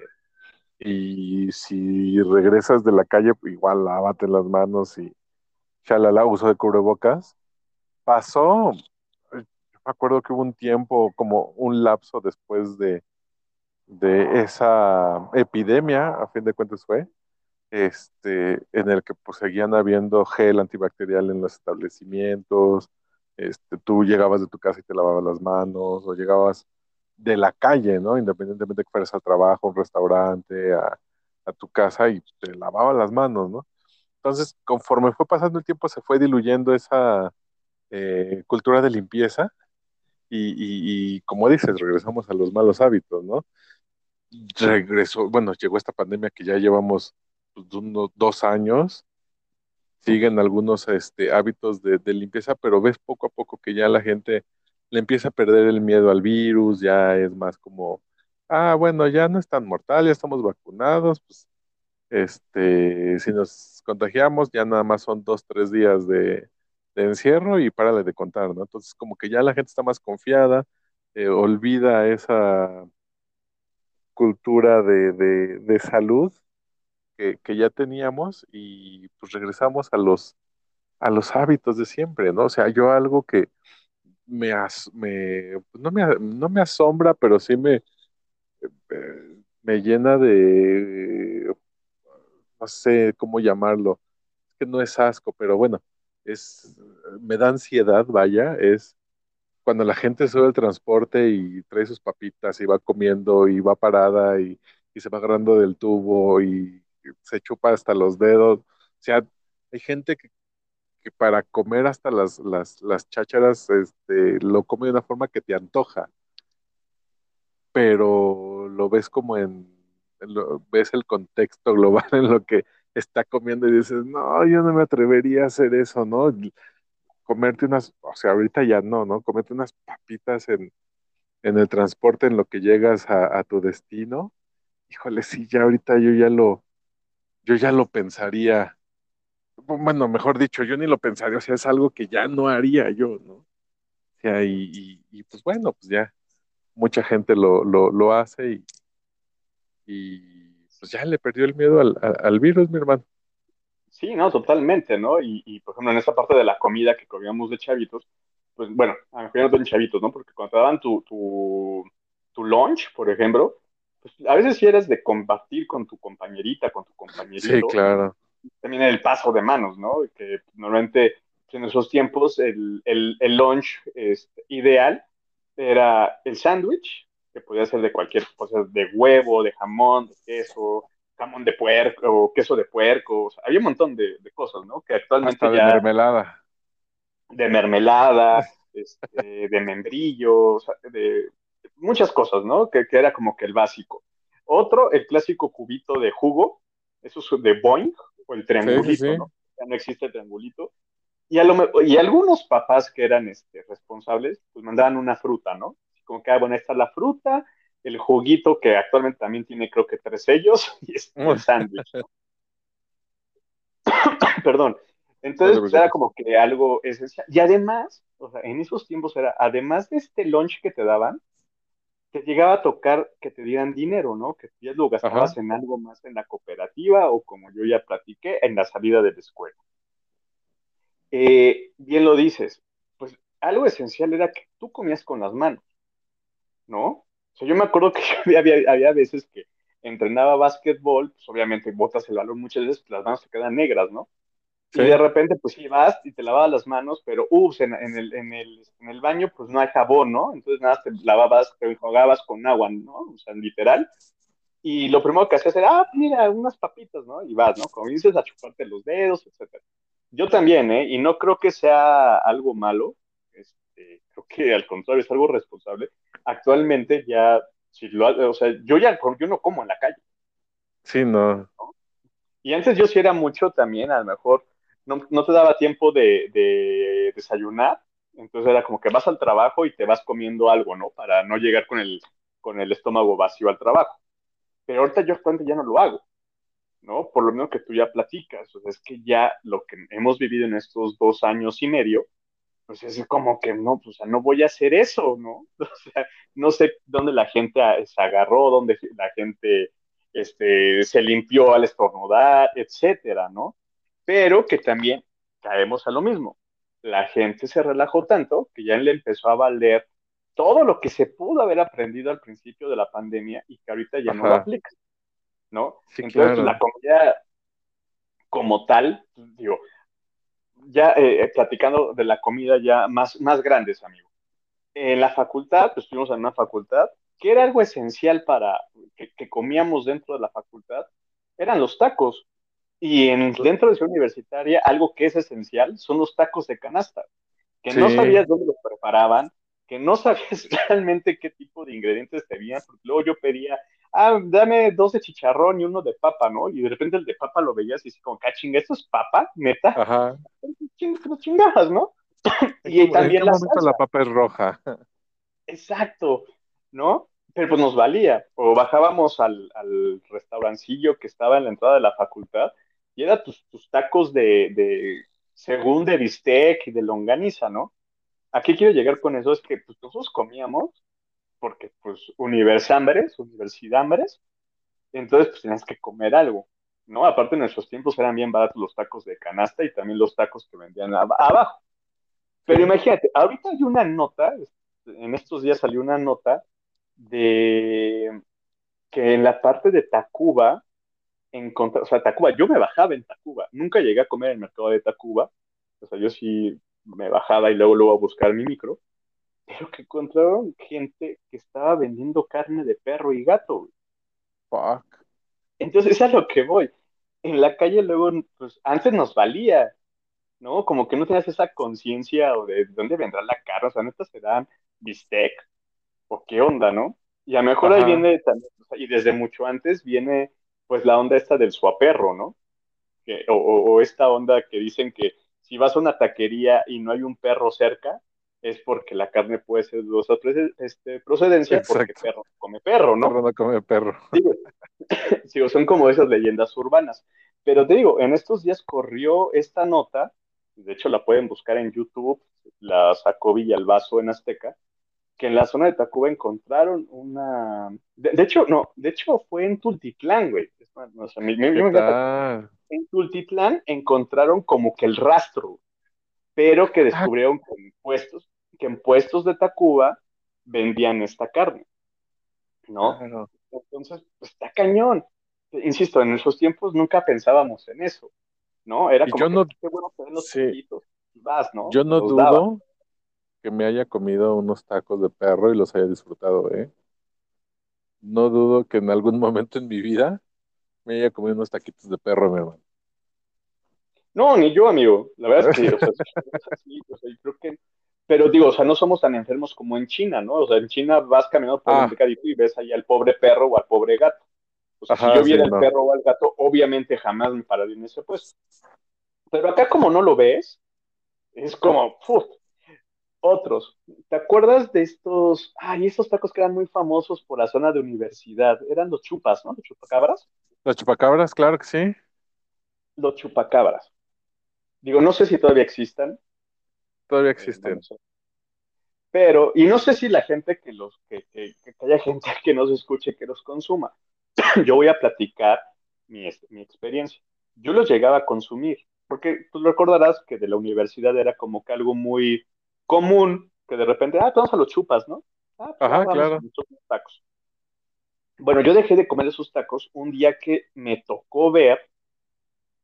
y si regresas de la calle, igual lávate las manos y chalala, uso de cubrebocas. Pasó, yo me acuerdo que hubo un tiempo, como un lapso después de, de esa epidemia, a fin de cuentas fue, este, en el que pues seguían habiendo gel antibacterial en los establecimientos, este, tú llegabas de tu casa y te lavabas las manos, o llegabas de la calle, ¿no? Independientemente de que fueras al trabajo, un restaurante, a, a tu casa y te lavabas las manos, ¿no? Entonces, conforme fue pasando el tiempo, se fue diluyendo esa eh, cultura de limpieza y, como dices, regresamos a los malos hábitos, ¿no? Regresó, bueno, llegó esta pandemia que ya llevamos pues, dos años, siguen algunos este, hábitos de, de, limpieza, pero ves poco a poco que ya la gente le empieza a perder el miedo al virus, ya es más como, ah, bueno, ya no es tan mortal, ya estamos vacunados, pues este, si nos contagiamos, ya nada más son dos, tres días de, encierro y párale de contar, ¿no? Entonces, como que ya la gente está más confiada, eh, olvida esa cultura de, de, de salud que, que, ya teníamos y pues regresamos a los, a los hábitos de siempre, ¿no? O sea, yo algo que me, as, me, no, me no me asombra, pero sí me, eh, me llena de, no sé cómo llamarlo, es que no es asco, pero bueno, es, me da ansiedad, vaya, es cuando la gente sube el transporte y trae sus papitas y va comiendo y va parada y, se va agarrando del tubo y se chupa hasta los dedos. O sea, hay gente que, para comer hasta las, las, las chácharas este, lo come de una forma que te antoja, pero lo ves como en ves el contexto global *laughs* en lo que está comiendo y dices, no, yo no me atrevería a hacer eso, ¿no? Comerte unas, o sea, ahorita ya no, ¿no? Comerte unas papitas en, en el transporte en lo que llegas a, tu destino. Híjole, sí, ya ahorita yo ya lo, yo ya lo pensaría. Bueno, mejor dicho, yo ni lo pensaría, o sea, es algo que ya no haría yo, ¿no? O sea, y, pues bueno, pues ya mucha gente lo, lo, lo hace y, y pues ya le perdió el miedo al, al, virus, mi hermano. Sí, no, totalmente, ¿no? Y, y, por ejemplo, en esa parte de la comida que comíamos de chavitos, pues bueno, a lo mejor no chavitos, ¿no? Porque cuando te daban tu, tu, tu lunch, por ejemplo, pues a veces si eres de compartir con tu compañerita, con tu Sí, compañerito, claro. también el paso de manos, ¿no? Que normalmente en esos tiempos el, el, el lunch este, ideal era el sándwich, que podía ser de cualquier cosa, de huevo, de jamón, de queso, jamón de puerco, o queso de puerco, o sea, había un montón de, de cosas, ¿no? Que actualmente Hasta de ya mermelada. de mermelada, este, de membrillo, o sea, de muchas cosas, ¿no? Que, que era como que el básico. Otro, el clásico cubito de jugo, eso es de Boing, o el Sí, sí, triangulito, sí. ¿no? Ya no existe el triangulito. Y, a lo, y algunos papás que eran este, responsables, pues mandaban una fruta, ¿no? Como que, ah, bueno, esta es la fruta, el juguito que actualmente también tiene creo que tres sellos, *laughs* y este, el sándwich, ¿no? *coughs* Perdón. Entonces, pues era como que algo esencial. Y además, o sea, en esos tiempos era, además de este lunch que te daban, te llegaba a tocar que te dieran dinero, ¿no? Que ya lo Ajá. gastabas en algo más en la cooperativa o como yo ya platiqué, en la salida de la escuela. Eh, bien lo dices, pues algo esencial era que tú comías con las manos, ¿no? O sea, yo me acuerdo que *laughs* había, había, había veces que entrenaba básquetbol, pues obviamente botas el balón muchas veces, pues, las manos te quedan negras, ¿no? Y de Sí. repente, pues sí, vas y te lavabas las manos, pero, ups, en, en el, en el, en el baño, pues no hay jabón, ¿no? Entonces nada, te lavabas, te enjuagabas con agua, ¿no? O sea, literal. Y lo primero que hacías era, ah, mira, unas papitas, ¿no? Y vas, ¿no? Comienzas a chuparte los dedos, etcétera. Yo también, ¿eh? Y no creo que sea algo malo. Este, creo que al contrario es algo responsable. Actualmente ya, si lo, o sea, yo ya yo no como en la calle. Sí, no. ¿no? Y antes yo sí era mucho también, a lo mejor no, no te daba tiempo de, de desayunar, entonces era como que vas al trabajo y te vas comiendo algo, ¿no? Para no llegar con el, con el estómago vacío al trabajo. Pero ahorita yo actualmente ya no lo hago, ¿no? Por lo menos que tú ya platicas, o sea, es que ya lo que hemos vivido en estos dos años y medio, pues es como que no, pues, o sea, no voy a hacer eso, ¿no? *laughs* O sea, no sé dónde la gente se agarró, dónde la gente este, se limpió al estornudar, etcétera, ¿no? Pero que también caemos a lo mismo. La gente se relajó tanto que ya le empezó a valer todo lo que se pudo haber aprendido al principio de la pandemia y que ahorita ya no lo aplica, ¿no? Sí, Entonces, pues, la claro. comida como tal, pues, digo, ya eh, platicando de la comida ya más, más grandes, amigo. En la facultad, pues estuvimos en una facultad, que era algo esencial para que, que comíamos dentro de la facultad, eran los tacos. Y en, dentro de ciudad universitaria, algo que es esencial son los tacos de canasta, que no sabías dónde los preparaban, que no sabías *laughs* realmente qué tipo de ingredientes tenían, porque luego yo pedía, ah, dame dos de chicharrón y uno de papa, ¿no? Y de repente el de papa lo veías y así como, ah, chinga, ¿esto es papa? ¿Neta? Ajá. Ching- chingabas, ¿no? ¿En *laughs* Y también la salsa. la papa es roja? Exacto, ¿no? Pero pues nos valía. O bajábamos al, al restaurancillo que estaba en la entrada de la facultad y era tus, tus tacos de, de, según de bistec y de longaniza, ¿no? ¿A qué quiero llegar con eso? Es que pues, nosotros comíamos porque pues universiambres, universidambres, entonces pues tenías que comer algo, ¿no? Aparte en nuestros tiempos eran bien baratos los tacos de canasta y también los tacos que vendían ab- abajo. Pero imagínate, ahorita hay una nota, en estos días salió una nota de que en la parte de Tacuba, encontra- o sea, Tacuba, yo me bajaba en Tacuba, nunca llegué a comer en el mercado de Tacuba, o sea, yo sí me bajaba y luego luego a buscar mi micro, pero que encontraron gente que estaba vendiendo carne de perro y gato, güey. Fuck. Entonces, es a lo que voy. En la calle luego, pues antes nos valía, ¿no? Como que no tenías esa conciencia o de dónde vendrá la carne, o sea, ¿neta serán bistec? ¿O qué onda, no? Y a lo mejor ahí viene también, o sea, y desde mucho antes viene pues la onda esta del suaperro, ¿no? Que- o, o- o esta onda que dicen que si vas a una taquería y no hay un perro cerca, es porque la carne puede ser de dudosa proce- este, procedencia, porque perro come perro, ¿no? Perro no come perro. Digo, *laughs* digo, son como esas leyendas urbanas. Pero te digo, en estos días corrió esta nota, de hecho la pueden buscar en YouTube, la sacó Villalbazo en Azteca, que en la zona de Tacuba encontraron una... De, de hecho, no, de hecho fue en Tultitlán, güey. O sea, me- me- ¿Qué yo me fui a Tacuba. tal? En Tultitlán encontraron como que el rastro, pero que descubrieron que en puestos, que en puestos de Tacuba vendían esta carne, ¿no? Claro. Entonces, pues, está cañón. Insisto, en esos tiempos nunca pensábamos en eso, ¿no? Era como yo que, no- qué bueno que los sí. y vas, ¿no? Yo no Los daba. dudo que me haya comido unos tacos de perro y los haya disfrutado, ¿eh? No dudo que en algún momento en mi vida me haya comido unos taquitos de perro, mi hermano. No, ni yo, amigo. La verdad es que, o sea, *laughs* es así, o sea, yo creo que... Pero digo, o sea, no somos tan enfermos como en China, ¿no? O sea, en China vas caminando por Ah. un mercadito y ves ahí al pobre perro o al pobre gato. O sea, Ajá, si yo viera sí, al no. perro o al gato, obviamente jamás me pararía en ese puesto. Pero acá como no lo ves, es como, ¡puf! Otros. ¿Te acuerdas de estos, ay, estos tacos que eran muy famosos por la zona de universidad? Eran los chupas, ¿no? Los chupacabras. Los chupacabras, claro que sí. Los chupacabras. Digo, no sé si todavía existan. Todavía eh, existen. Pero, y no sé si la gente que los, que, que, que haya gente *laughs* que nos escuche que los consuma. *clears throat* Yo voy a platicar mi, mi experiencia. Yo los llegaba a consumir, porque tú recordarás que de la universidad era como que algo muy común, que de repente, ah, vamos a los chupas, ¿no? Ah, pues, Ajá, claro. a tacos. Bueno, yo dejé de comer esos tacos un día que me tocó ver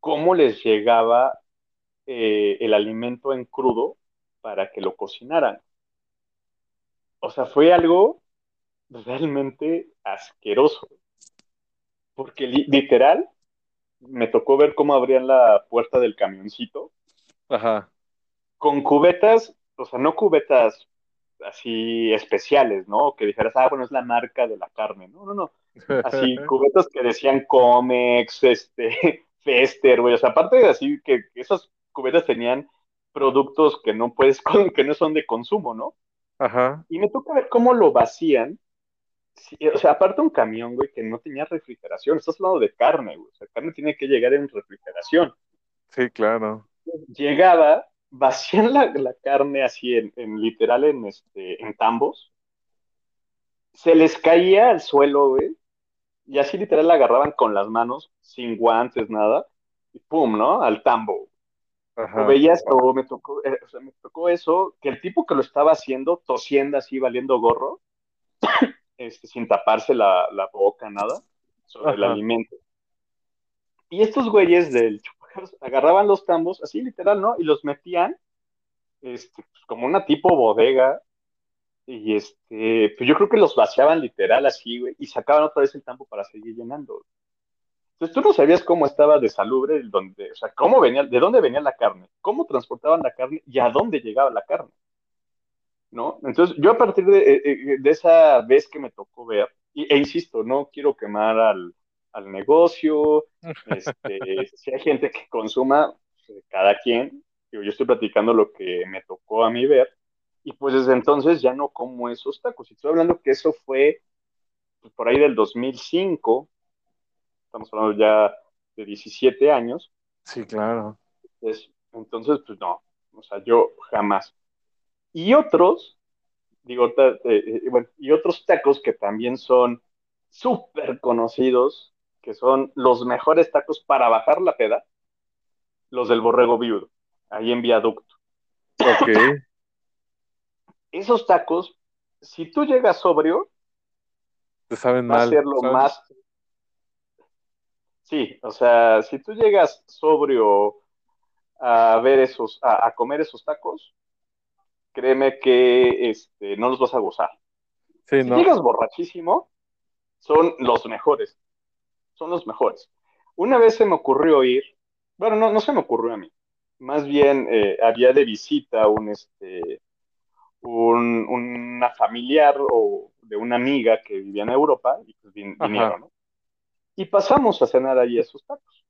cómo les llegaba eh, el alimento en crudo para que lo cocinaran. O sea, fue algo realmente asqueroso, porque li- literal me tocó ver cómo abrían la puerta del camioncito Ajá. con cubetas, o sea, no cubetas así especiales, ¿no? Que dijeras, ah, bueno, es la marca de la carne. No, no, no. Así, *laughs* cubetas que decían Comex, este, *laughs* Fester, güey. O sea, aparte de así que, que esas cubetas tenían productos que no puedes, *laughs* que no son de consumo, ¿no? Ajá. Y me toca ver cómo lo vacían. Sí, o sea, aparte un camión, güey, que no tenía refrigeración. Estás hablando de carne, güey. O sea, carne tiene que llegar en refrigeración. Sí, claro. Llegaba, vacían la, la carne así en, en literal en este, en tambos. Se les caía al suelo, güey. Y así literal la agarraban con las manos, sin guantes, nada. Y pum, ¿no? Al tambo. Ajá. O veías, o me tocó, eh, o sea, me tocó eso, que el tipo que lo estaba haciendo, tosiendo así, valiendo gorro, *coughs* este, sin taparse la, la boca, nada, sobre el alimento. Y estos güeyes del chupacabras agarraban los tambos, así literal, ¿no? Y los metían, este, pues, como una tipo bodega, y este, pues yo creo que los vaciaban literal así, güey, y sacaban otra vez el tambo para seguir llenando. Entonces tú no sabías cómo estaba de salubre, donde, o sea, cómo venía, de dónde venía la carne, cómo transportaban la carne y a dónde llegaba la carne, ¿no? Entonces yo a partir de, eh, eh, de esa vez que me tocó ver, e insisto, no quiero quemar al, al negocio, *laughs* este, si hay gente que consuma, pues, cada quien, yo estoy platicando lo que me tocó a mí ver, y pues desde entonces ya no como esos tacos, y estoy hablando que eso fue pues, por ahí del 2005, estamos hablando ya de 17 años, Sí, claro. es- entonces, pues no, o sea, yo jamás. Y otros, digo, ta- eh, eh, bueno, y otros tacos que también son súper conocidos, que son los mejores tacos para bajar la peda, los del borrego viudo, ahí en viaducto. Ok. *laughs* Esos tacos, si tú llegas sobrio, Te saben va a ser lo más. Sí, o sea, si tú llegas sobrio a ver esos, a, a comer esos tacos, créeme que este, no los vas a gozar. Sí, Si ¿no? llegas borrachísimo, son los mejores. son los mejores. Una vez se me ocurrió ir, bueno, no, no se me ocurrió a mí, más bien eh, había de visita un, este, un, una familiar o de una amiga que vivía en Europa y pues vin- vinieron, ¿no? Y pasamos a cenar allí esos tacos,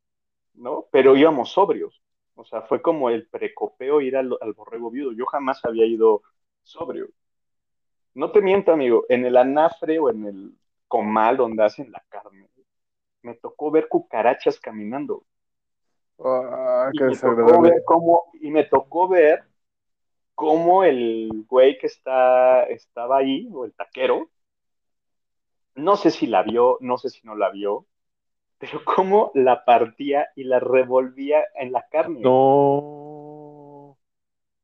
¿no? Pero íbamos sobrios. O sea, fue como el precopeo ir al, al borrego viudo. Yo jamás había ido sobrio. No te miento, amigo, en el anafre o en el comal donde hacen la carne, me tocó ver cucarachas caminando. Ah, Y qué me tocó ver cómo, y me tocó ver cómo el güey que está, estaba ahí, o el taquero, no sé si la vio, no sé si no la vio, pero cómo la partía y la revolvía en la carne. No.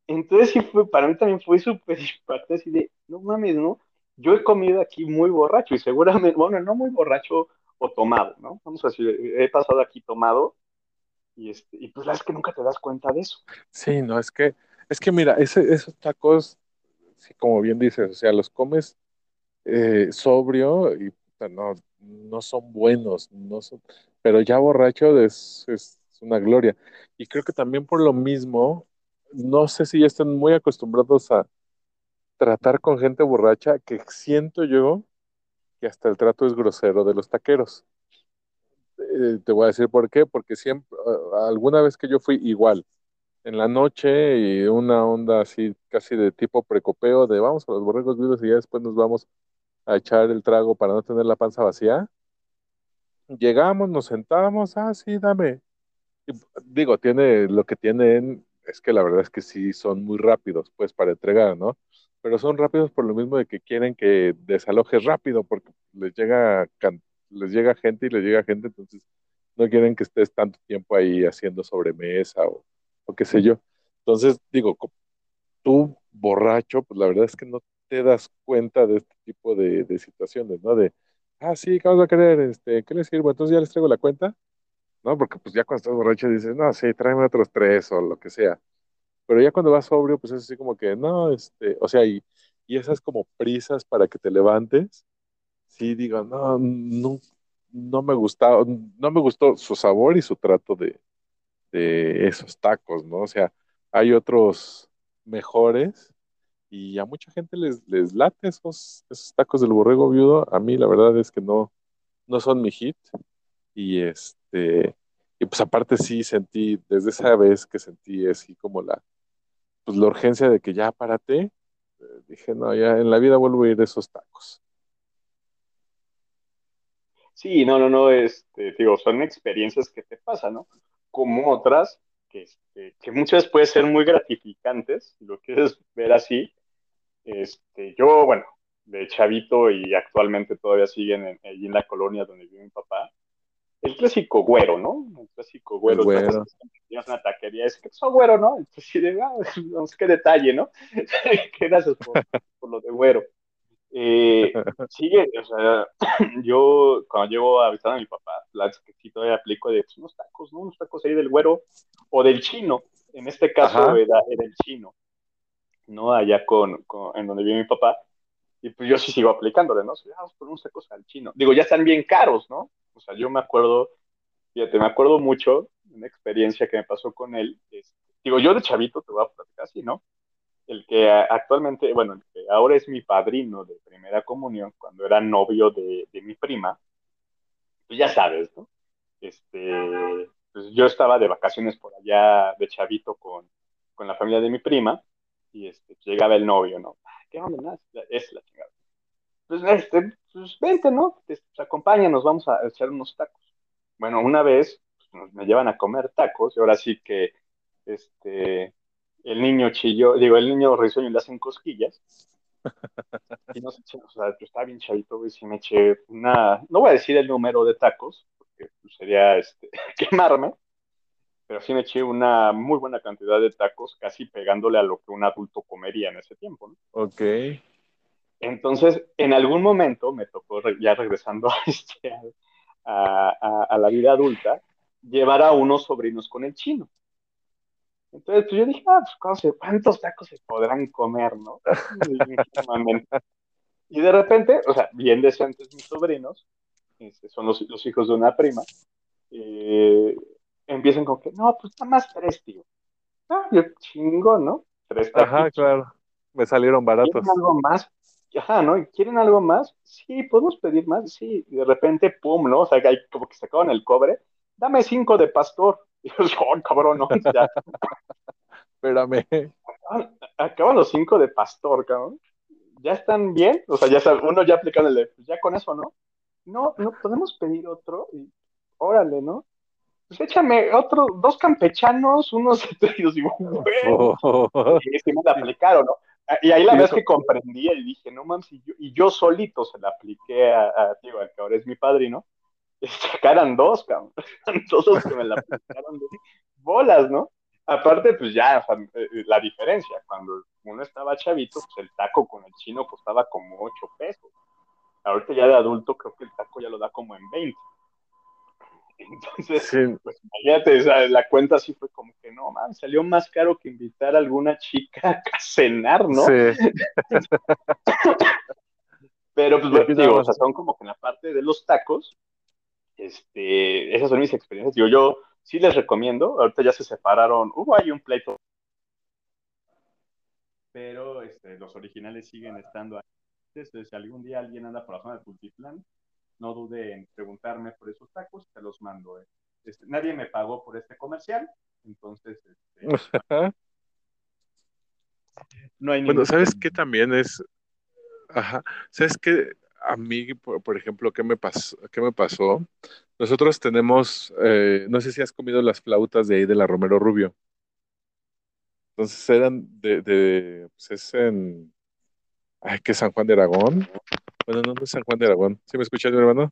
Entonces sí fue, para mí también fue súper impactante, así de, no mames, ¿no? Yo he comido aquí muy borracho y seguramente, bueno, no muy borracho o tomado, ¿no? Vamos a decir, he pasado aquí tomado y, este, y pues la verdad es que nunca te das cuenta de eso. Sí, no, es que, es que mira, ese- esos tacos, sí, como bien dices, o sea, los comes eh, sobrio y no, no son buenos, no son, pero ya borracho es, es una gloria. Y creo que también por lo mismo, no sé si ya están muy acostumbrados a tratar con gente borracha, que siento yo que hasta el trato es grosero de los taqueros. Eh, te voy a decir por qué, porque siempre, alguna vez que yo fui igual, en la noche y una onda así casi de tipo precopeo, de vamos a los borregos vivos y ya después nos vamos a echar el trago para no tener la panza vacía. Llegamos, nos sentamos, ah, sí, dame. Digo, tiene lo que tienen, es que la verdad es que sí son muy rápidos, pues, para entregar, ¿no? Pero son rápidos por lo mismo de que quieren que desalojes rápido, porque les llega, les llega gente y les llega gente, entonces no quieren que estés tanto tiempo ahí haciendo sobremesa o, o qué sé yo. Entonces, digo, tú borracho, pues la verdad es que no te das cuenta de este tipo de, de situaciones, ¿no? De, ah, sí, ¿qué vas a querer? Este, ¿qué les sirvo? Entonces ya les traigo la cuenta, ¿no? Porque pues ya cuando estás borracho dices, no, sí, tráeme otros tres o lo que sea. Pero ya cuando vas sobrio, pues es así como que, no, este, o sea, y, y esas como prisas para que te levantes, sí digo, no, no, no me gustaba, no me gustó su sabor y su trato de, de esos tacos, ¿no? O sea, hay otros mejores y a mucha gente les, les late esos, esos tacos del borrego viudo. A mí la verdad es que no, no son mi hit. Y este, y pues aparte sí sentí, desde esa vez que sentí así como la, pues la urgencia de que ya párate, eh, dije, no, ya en la vida vuelvo a ir a esos tacos. Sí, no, no, no, este, digo, son experiencias que te pasan, ¿no? Como otras que, este, que muchas pueden ser muy gratificantes, lo quieres ver así. Este, yo, bueno, de chavito y actualmente todavía siguen en, allí en la colonia donde vive mi papá, el clásico güero, ¿no? El clásico güero, güero. tienes una taquería, es que soy güero, ¿no? Entonces, ah, qué detalle, ¿no? *laughs* Qué gracias por, por lo de güero. Eh, *laughs* sí, o sea, *clears throat* yo cuando llego a visitar a mi papá, la que sí todavía aplico de pues, unos tacos, ¿no? Unos tacos ahí del güero o del chino. En este caso era el chino, ¿no? Allá con, con- en donde vive mi papá. Y pues yo sí sigo aplicándole, ¿no? Sea, vamos por unos tacos al chino. Digo, ya están bien caros, ¿no? O sea, yo me acuerdo, fíjate, me acuerdo mucho de una experiencia que me pasó con él. este, digo, yo de chavito te voy a platicar así, ¿no? el que actualmente, bueno, el que ahora es mi padrino de primera comunión, cuando era novio de, de mi prima, pues ya sabes, ¿no? Este, pues yo estaba de vacaciones por allá de chavito con, con la familia de mi prima, y este, pues llegaba el novio, ¿no? "Ah, ¿Qué onda? No, es la chingada. Pues, este, pues vente, ¿no? Pues, acompáñanos, vamos a echar unos tacos. Bueno, una vez pues, nos- me llevan a comer tacos, y ahora sí que, este, el niño chilló, digo, el niño risueño le hacen cosquillas. *laughs* Y no sé, o sea, yo estaba bien chavito, güey, si me eché una, no voy a decir el número de tacos, porque pues, sería este, *laughs* quemarme, pero sí me eché una muy buena cantidad de tacos, casi pegándole a lo que un adulto comería en ese tiempo, ¿no? Ok. Entonces, en algún momento me tocó, ya regresando *laughs* este, a, a- a la vida adulta, llevar a unos sobrinos con el chino. Entonces, pues yo dije, ah, pues ¿cómo se- ¿cuántos tacos se podrán comer, no? *laughs* Y de repente, o sea, bien decentes mis sobrinos, este, son los, los hijos de una prima, eh, empiezan con que, no, pues nada más tres, tío. Ah, yo chingo, ¿no? Tres Ajá, claro. Me salieron baratos. ¿Quieren algo más? Ajá, ¿no? ¿Quieren algo más? Sí, ¿podemos pedir más? Sí, y de repente, pum, ¿no? O sea, que hay como que sacaban el cobre. Dame cinco de pastor. *laughs* Y yo, oh, cabrón, no, *laughs* ya. Espérame. Acaban, acaban los cinco de pastor, cabrón. ¿Ya están bien? O sea, ya sabe, uno ya aplicando el de, pues ya con eso, ¿no? No, no, podemos pedir otro. Y, órale, ¿no? Pues échame otro, dos campechanos, unos *laughs* y digo, güey, Oh, y sí me la aplicaron, ¿no? Ah, Y ahí la vez que comprendí y dije, no mames, y yo, y yo solito se la apliqué a, a digo, al que ahora es mi padrino. *laughs* Sacaran dos, cabrón. *laughs* Todos los que me la aplicaron de bolas, ¿no? Aparte, pues ya, o sea, eh, la diferencia, cuando uno estaba chavito, pues el taco con el chino costaba como 8 pesos. Ahorita ya de adulto creo que el taco ya lo da como en 20. Entonces, sí, pues imagínate, o sea, la cuenta así fue como que no, man, salió más caro que invitar a alguna chica a *laughs* cenar, ¿no? sí. *laughs* Pero pues aquí digo, o sea, son como que en la parte de los tacos, este, esas son mis experiencias. Digo, yo sí les recomiendo, ahorita ya se separaron, hubo ahí un pleito. Pero este, los originales siguen estando ahí. Entonces, si algún día alguien anda por la zona de Tultitlán, no dude en preguntarme por esos tacos, te los mando. eh. Este, nadie me pagó por este comercial, entonces este, *laughs* no hay Bueno, ¿sabes qué también es? Ajá. ¿Sabes qué? A mí, por, por ejemplo, ¿qué me pasó? ¿Qué me pasó? Nosotros tenemos, eh, no sé si has comido las flautas de ahí de la Romero Rubio. Entonces eran de, de pues es en, ay, que San Juan de Aragón. Bueno, no, no es San Juan de Aragón. ¿Sí me escuchas, mi hermano?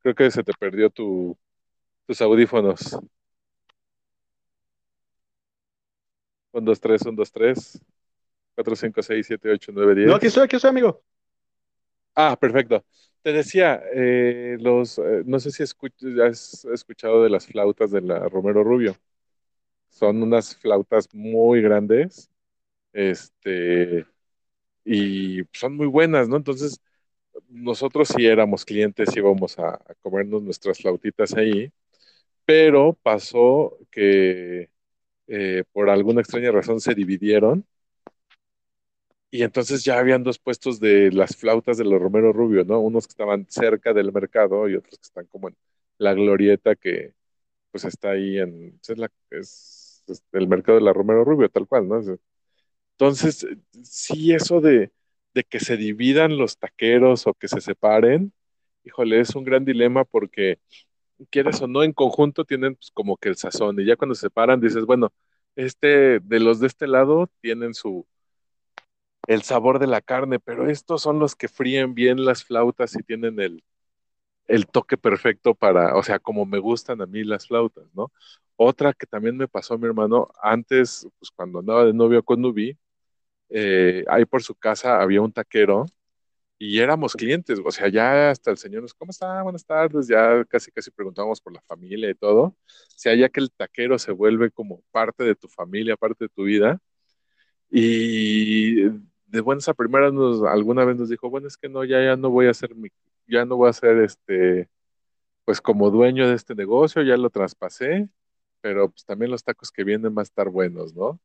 Creo que se te perdió tu, tus audífonos. Un, dos, tres, un, dos, tres. Cuatro, cinco, seis, siete, ocho, nueve, diez. No, aquí estoy, aquí estoy, amigo. Ah, perfecto. Te decía, eh, los, eh, no sé si escuch- has escuchado de las flautas de la Romero Rubio. Son unas flautas muy grandes, este, y son muy buenas, ¿no? Entonces, nosotros sí éramos clientes, íbamos a, a comernos nuestras flautitas ahí, pero pasó que eh, por alguna extraña razón se dividieron y entonces ya habían dos puestos de las flautas de los Romero Rubio, ¿no? Unos que estaban cerca del mercado y otros que están como en la glorieta que pues está ahí en, es, la- es- el mercado de la Romero Rubio, tal cual, ¿no? Entonces, sí, eso de, de que se dividan los taqueros o que se separen, híjole, es un gran dilema porque quieres o no, en conjunto tienen pues, como que el sazón y ya cuando se separan dices, bueno, este, de los de este lado tienen su, el sabor de la carne, pero estos son los que fríen bien las flautas y tienen el, el toque perfecto para, o sea, como me gustan a mí las flautas, ¿no? Otra que también me pasó a mi hermano, antes, pues cuando andaba de novio con Nubi, eh, ahí por su casa había un taquero y éramos clientes, o sea, ya hasta el señor nos, ¿cómo está? Buenas tardes, ya casi casi preguntábamos por la familia y todo. O sea, ya que el taquero se vuelve como parte de tu familia, parte de tu vida. Y de buenas a primeras nos, alguna vez nos dijo, bueno, es que no, ya, ya no voy a hacer mi, ya no voy a ser este, pues como dueño de este negocio, ya lo traspasé, pero pues también los tacos que vienen van a estar buenos, ¿no?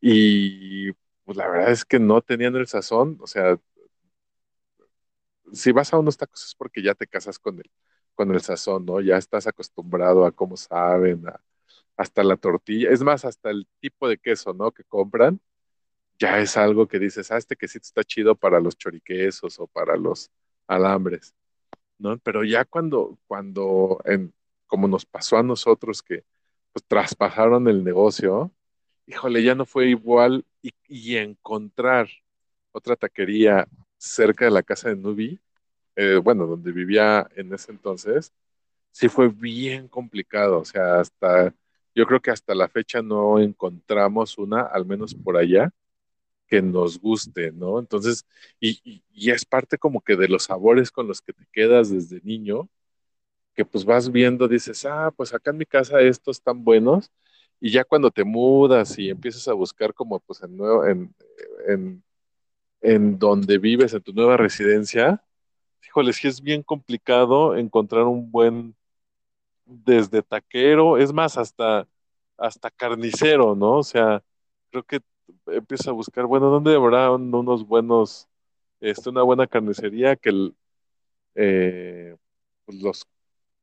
Y pues la verdad es que no tenían el sazón, o sea, si vas a unos tacos es porque ya te casas con el, con el sazón, ¿no? Ya estás acostumbrado a cómo saben, hasta la tortilla, es más, hasta el tipo de queso, ¿no? Que compran, ya es algo que dices, ah, este quesito está chido para los choriquesos o para los alambres, ¿no? Pero ya cuando, cuando, en, como nos pasó a nosotros que pues traspasaron el negocio, híjole, ya no fue igual y, encontrar otra taquería cerca de la casa de Nubi, eh, bueno, donde vivía en ese entonces, sí fue bien complicado, o sea, hasta, yo creo que hasta la fecha no encontramos una, al menos por allá, que nos guste, ¿no? Entonces, y, es parte como que de los sabores con los que te quedas desde niño, que pues vas viendo, dices, ah, pues acá en mi casa estos están buenos, y ya cuando te mudas y empiezas a buscar como pues en, nuevo, en, en, donde vives, en tu nueva residencia, híjole, sí es bien complicado encontrar un buen desde taquero, es más, hasta, hasta carnicero, ¿no? O sea, creo que empieza a buscar, bueno, ¿dónde habrá un- unos buenos, este, una buena carnicería que eh, pues, los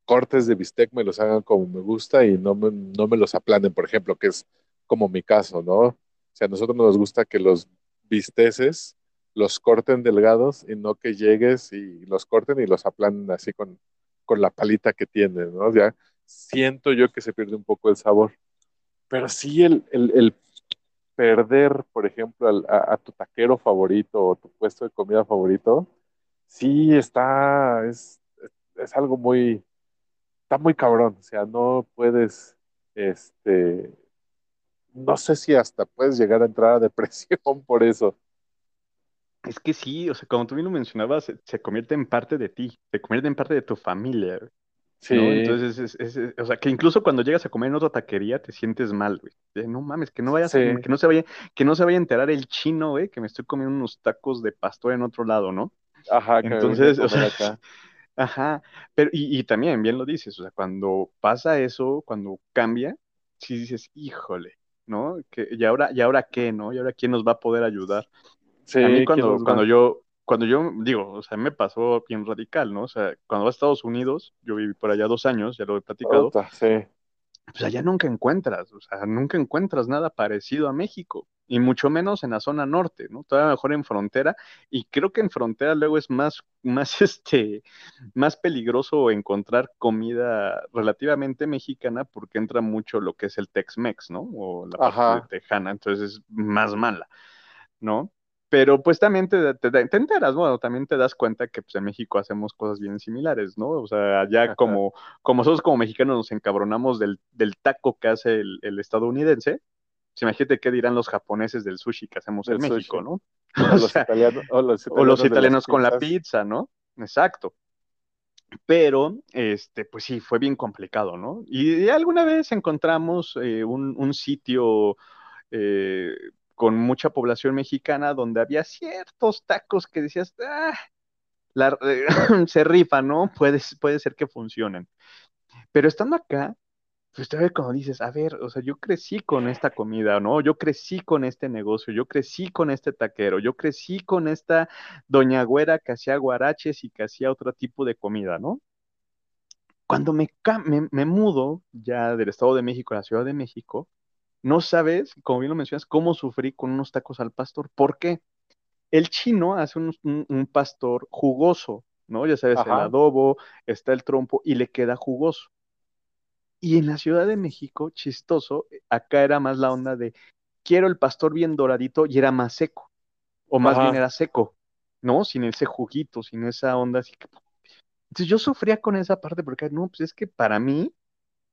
cortes de bistec me los hagan como me gusta y no me, no me los aplanen, por ejemplo, que es como mi caso, ¿no? O sea, a nosotros nos gusta que los bisteces los corten delgados y no que llegues y los corten y los aplanen así con, con la palita que tienen, ¿no? Ya siento yo que se pierde un poco el sabor. Pero sí el, el, perder, por ejemplo, al- a, a tu taquero favorito o tu puesto de comida favorito, sí está, es, es algo muy, está muy cabrón, o sea, no puedes, este, no sé si hasta puedes llegar a entrar a depresión *laughs* por eso. Es que sí, o sea, como tú bien lo mencionabas, se, se convierte en parte de ti, se convierte en parte de tu familia, güey, Sí, ¿no? Entonces, es, es- es- o sea, que incluso cuando llegas a comer en otra taquería te sientes mal, güey. De, no mames, que no vayas, sí, que no se vaya, que no se vaya a enterar el chino, güey, que me estoy comiendo unos tacos de pastor en otro lado, ¿no? ajá, que Entonces, *laughs* o sea, acá. Ajá, pero y, y también, bien lo dices, o sea, cuando pasa eso, cuando cambia, sí dices, híjole, ¿no? Que, ¿y ahora, y ahora qué, no? ¿Y ahora quién nos va a poder ayudar? Sí, A mí ¿quién cuando, cuando yo, cuando yo digo, o sea, me pasó bien radical, ¿no? O sea, cuando vas a Estados Unidos, yo viví por allá dos años, ya lo he platicado, sí, pues allá nunca encuentras, o sea, nunca encuentras nada parecido a México, y mucho menos en la zona norte, ¿no? Todavía mejor en frontera, y creo que en frontera luego es más, *laughs* más, este, más peligroso encontrar comida relativamente mexicana porque entra mucho lo que es el Tex-Mex, ¿no? O la parte ajá, tejana, entonces es más mala, ¿no? Pero pues también te, te, te enteras, bueno, también te das cuenta que pues en México hacemos cosas bien similares, ¿no? O sea, allá como, como nosotros como mexicanos nos encabronamos del, del taco que hace el, el estadounidense, imagínate qué dirán los japoneses del sushi que hacemos en México, sushi. ¿no? O *laughs* O los sea, italianos, o los o los italianos de las italianos con la pizza, ¿no? Exacto. Pero, este, pues sí, fue bien complicado, ¿no? Y, y alguna vez encontramos eh, un, un sitio eh, con mucha población mexicana donde había ciertos tacos que decías, ah, la- *laughs* se rifa, ¿no? Puede, puede ser que funcionen. Pero estando acá, pues todavía como dices, a ver, o sea, yo crecí con esta comida, ¿no? Yo crecí con este negocio, yo crecí con este taquero, yo crecí con esta doña güera que hacía guaraches y que hacía otro tipo de comida, ¿no? Cuando me, me, me mudo ya del Estado de México a la Ciudad de México, no sabes, como bien lo mencionas, cómo sufrí con unos tacos al pastor. ¿Por qué? El chino hace un, un- un pastor jugoso, ¿no? Ya sabes, el adobo, está el trompo y le queda jugoso. Y en la Ciudad de México, chistoso, acá era más la onda de quiero el pastor bien doradito y era más seco, o más bien era seco, ¿no? Sin ese juguito, sin esa onda así que... Entonces yo sufría con esa parte porque, no, pues es que para mí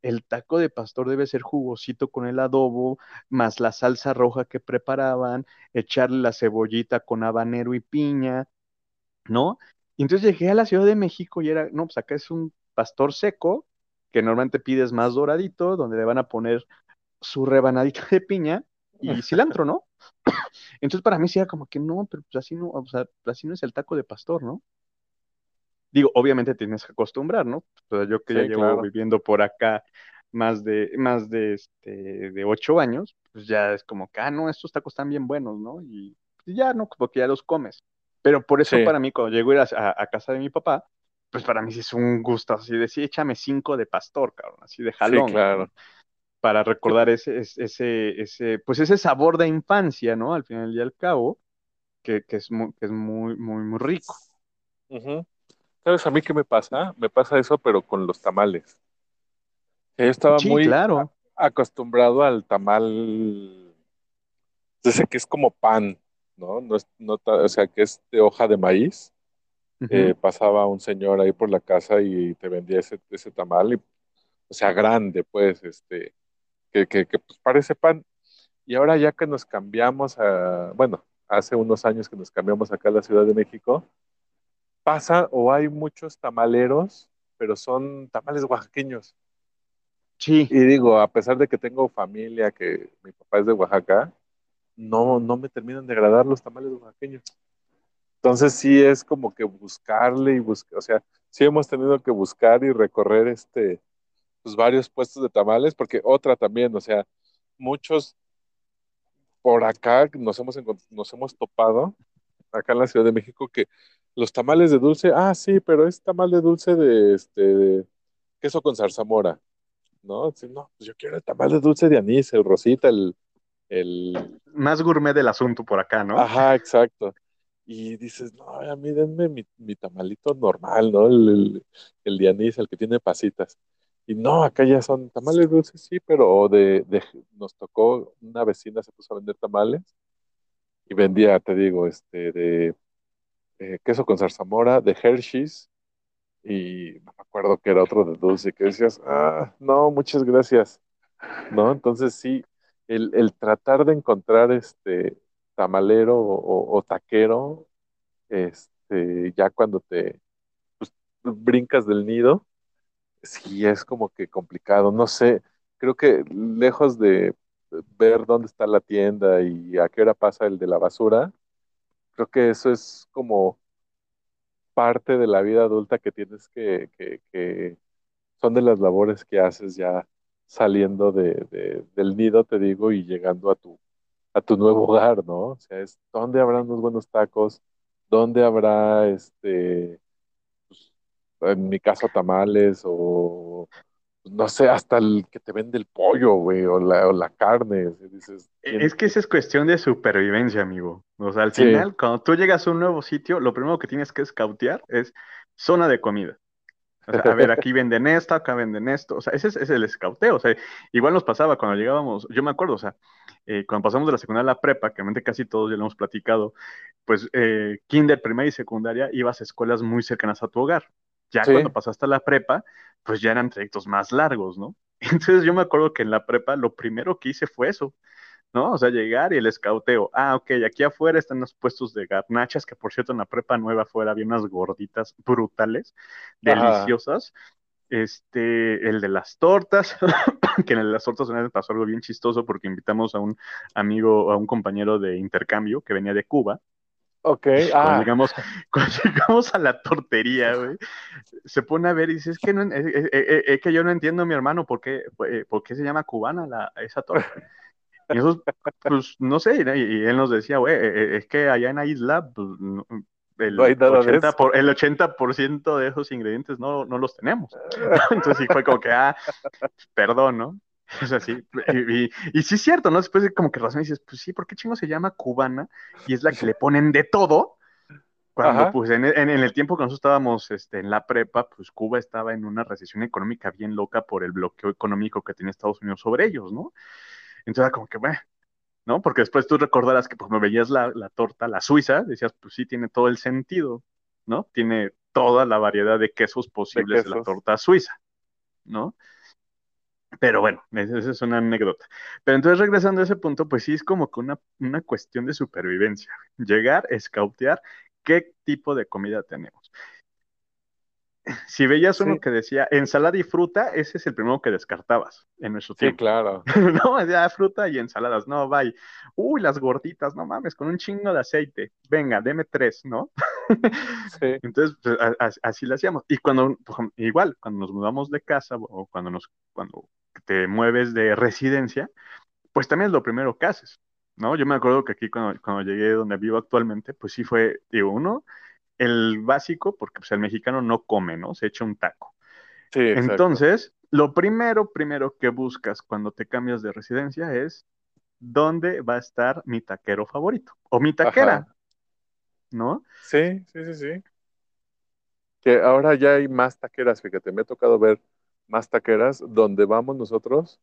el taco de pastor debe ser jugosito con el adobo, más la salsa roja que preparaban, echarle la cebollita con habanero y piña, ¿no? Y entonces llegué a la Ciudad de México y era, no, pues acá es un pastor seco, que normalmente pides más doradito, donde le van a poner su rebanadita de piña y cilantro, ¿no? *coughs* Entonces para mí sí era como que no, pero pues así no, o sea, así no es el taco de pastor, ¿no? Digo, obviamente tienes que acostumbrar, ¿no? O sea, yo que ya llevo claro. viviendo por acá más de, más de, este, de ocho años, pues ya es como que, ah, no, estos tacos están bien buenos, ¿no? Y ya, ¿no? Como que ya los comes. Pero por eso Sí, para mí, cuando llego a, ir a, a casa de mi papá, pues para mí sí es un gusto así de, sí, échame cinco de pastor, cabrón, así de sí, jalón, claro. cabrón, para recordar ese, ese, ese, pues ese sabor de infancia, ¿no? Al final y al cabo, que, que es muy, que es muy, muy, muy rico. ujú. ¿Sabes a mí qué me pasa? Me pasa eso, pero con los tamales. Yo estaba Sí, muy claro. acostumbrado al tamal, ese que es como pan, ¿no? No es, no o sea, que es de hoja de maíz. Eh, pasaba un señor ahí por la casa y te vendía ese, ese tamal, y, o sea, grande, pues, este, que, que, que pues, parece pan. Y ahora ya que nos cambiamos a, bueno, hace unos años que nos cambiamos acá a la Ciudad de México, pasa o hay muchos tamaleros, pero son tamales oaxaqueños. Sí. Y digo, a pesar de que tengo familia, que mi papá es de Oaxaca, no, no me terminan de agradar los tamales oaxaqueños. Entonces sí es como que buscarle y buscar, o sea, sí hemos tenido que buscar y recorrer este, pues varios puestos de tamales, porque otra también, o sea, muchos por acá nos hemos, nos hemos topado, acá en la Ciudad de México, que los tamales de dulce, ah, sí, pero es tamal de dulce de, este, de queso con zarzamora, ¿no? no, pues yo quiero el tamal de dulce de anís, el rosita, el, el... Más gourmet del asunto por acá, ¿no? Ajá, exacto y dices, no, a mí denme mi, tamalito normal, ¿no? El, el, de anís, el que tiene pasitas. Y no, acá ya son tamales dulces, sí, pero de, nos tocó, una vecina se puso a vender tamales y vendía, te digo, este, de eh, queso con zarzamora, de Hershey's, y no me acuerdo que era otro de dulce, que decías, ah, no, muchas gracias, ¿no? Entonces sí, el, el tratar de encontrar este tamalero o, taquero, este, ya cuando te pues, brincas del nido, sí es como que complicado. No sé, creo que lejos de ver dónde está la tienda y a qué hora pasa el de la basura, creo que eso es como parte de la vida adulta que tienes que, son de las labores que haces ya saliendo de, del nido, te digo, y llegando a tu a tu nuevo hogar, ¿no? O sea, es dónde habrá unos buenos tacos, dónde habrá, este, pues, en mi caso, tamales o, no sé, hasta el que te vende el pollo, güey, o la, o la carne. E, es que esa es cuestión de supervivencia, amigo. O sea, al final, cuando tú llegas a un nuevo sitio, lo primero que tienes que escautear es zona de comida. O sea, a ver, aquí venden esto, acá venden esto. O sea, ese es, el escauteo. O sea, igual nos pasaba cuando llegábamos, yo me acuerdo, o sea, eh, cuando pasamos de la secundaria a la prepa, que realmente casi todos ya lo hemos platicado, pues eh, kinder, primaria y secundaria, ibas a escuelas muy cercanas a tu hogar. Ya cuando pasaste a la prepa, pues ya eran trayectos más largos, ¿no? *laughs* Entonces yo me acuerdo que en la prepa lo primero que hice fue eso. ¿No? O sea, llegar y el escauteo. Ah, ok, aquí afuera están los puestos de garnachas, que por cierto en la prepa nueva afuera había unas gorditas brutales, deliciosas. Este, el de las tortas, *coughs* que en las tortas me pasó algo bien chistoso porque invitamos a un amigo, a un compañero de intercambio que venía de Cuba. Ok, *laughs* cuando, ah. llegamos, cuando *laughs* llegamos a la tortería, güey, se pone a ver y dice, es que, no, es, que yo no entiendo, mi hermano, por qué, por qué se llama cubana la, esa torta. *laughs* Y eso, pues, no sé, y, él nos decía, güey, eh, eh, es que allá en la isla, pues, el, 80 por, el 80% de esos ingredientes no, no los tenemos. *laughs* Entonces sí fue como que, ah, perdón, ¿no? Es así. Y, y, sí es cierto, ¿no? Después de como que razón dices, pues sí, ¿por qué chingo se llama cubana? Y es la que le ponen de todo. Cuando, pues, en, en, el tiempo que nosotros estábamos este, en la prepa, pues Cuba estaba en una recesión económica bien loca por el bloqueo económico que tiene Estados Unidos sobre ellos, ¿no? Entonces, como que, bueno, ¿no? Porque después tú recordarás que, pues, me veías la, torta, la suiza, decías, pues sí, tiene todo el sentido, ¿no? Tiene toda la variedad de quesos posibles de, la torta suiza, ¿no? Pero bueno, esa es una anécdota. Pero entonces, regresando a ese punto, pues sí es como que una, una cuestión de supervivencia. Llegar, escautear qué tipo de comida tenemos. Si veías uno que decía ensalada y fruta, ese es el primero que descartabas en nuestro tiempo. Sí, claro. *laughs* no, decía fruta y ensaladas, no, bye. Uy, las gorditas, no mames, con un chingo de aceite. Venga, deme tres, ¿no? sí. *laughs* Entonces, pues, así lo hacíamos. Y cuando, igual, cuando nos mudamos de casa o cuando nos, cuando te mueves de residencia, pues también es lo primero que haces, ¿no? Yo me acuerdo que aquí cuando, cuando llegué donde vivo actualmente, pues sí fue, digo, uno, el básico, porque pues, el mexicano no come, ¿no? Se echa un taco. Sí, Entonces, lo primero, primero que buscas cuando te cambias de residencia es dónde va a estar mi taquero favorito o mi taquera, ¿no? Sí, sí, sí, sí. Que ahora ya hay más taqueras, fíjate, me ha tocado ver más taqueras donde vamos nosotros,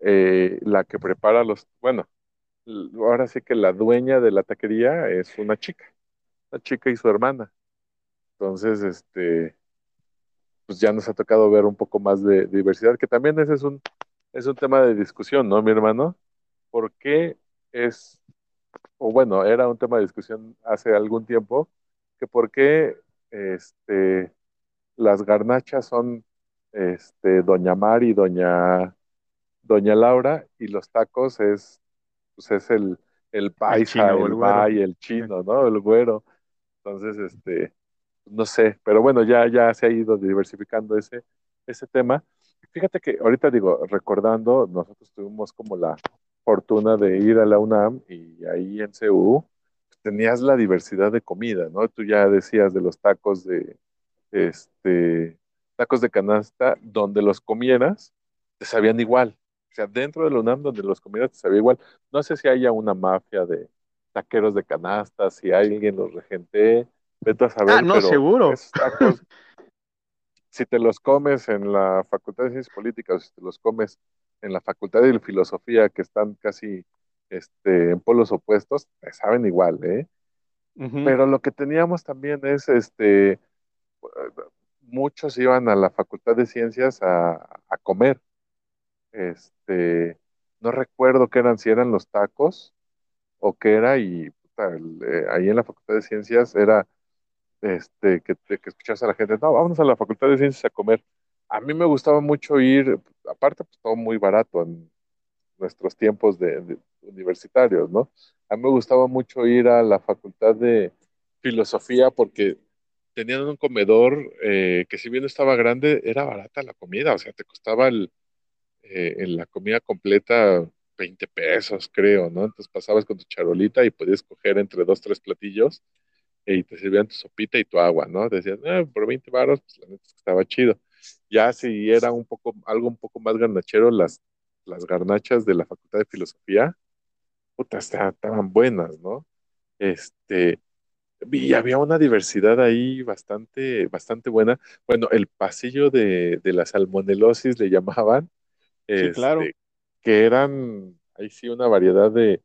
eh, la que prepara los, bueno, ahora sí que la dueña de la taquería es una chica la chica y su hermana. Entonces, este, pues ya nos ha tocado ver un poco más de, diversidad, que también ese es un, es un tema de discusión, ¿no, mi hermano? ¿Por qué es, o bueno, era un tema de discusión hace algún tiempo, que por qué este, las garnachas son este, Doña Mari y Doña, Doña Laura, y los tacos es, pues es el, el paisa, el, el, el chino, ¿no? El güero. Entonces, este, no sé, pero bueno, ya, ya se ha ido diversificando ese, ese tema. Fíjate que ahorita digo, recordando, nosotros tuvimos como la fortuna de ir a la UNAM y ahí en CU tenías la diversidad de comida, ¿no? Tú ya decías de los tacos de, este, tacos de canasta, donde los comieras, te sabían igual. O sea, dentro de la UNAM, donde los comieras, te sabía igual. No sé si haya una mafia de taqueros de canasta, si alguien los regente, vete a saber. Ah, no, pero seguro. tacos, *laughs* si te los comes en la Facultad de Ciencias Políticas, o si te los comes en la Facultad de Filosofía, que están casi este, en polos opuestos, te saben igual, ¿eh? Pero lo que teníamos también es, este, muchos iban a la Facultad de Ciencias a, a comer. Este, no recuerdo qué eran, si eran los tacos o qué era, y puta, eh, ahí en la Facultad de Ciencias era este, que, que escuchas a la gente, no, vámonos a la Facultad de Ciencias a comer. A mí me gustaba mucho ir, aparte, pues todo muy barato en nuestros tiempos de, universitarios, ¿no? A mí me gustaba mucho ir a la Facultad de Filosofía porque tenían un comedor eh, que si bien estaba grande, era barata la comida, o sea, te costaba el, eh, la comida completa 20 pesos, creo, ¿no? Entonces pasabas con tu charolita y podías coger entre dos, tres platillos y te servían tu sopita y tu agua, ¿no? Decías, "Ah, por 20 baros, pues la neta es que estaba chido. Ya si era un poco, algo un poco más garnachero, las, las garnachas de la Facultad de Filosofía, puta, esta- estaban buenas, ¿no? Este, y había una diversidad ahí bastante, bastante buena. Bueno, el pasillo de, de la salmonelosis le llamaban, Sí, claro. Que eran, ahí sí, una variedad de,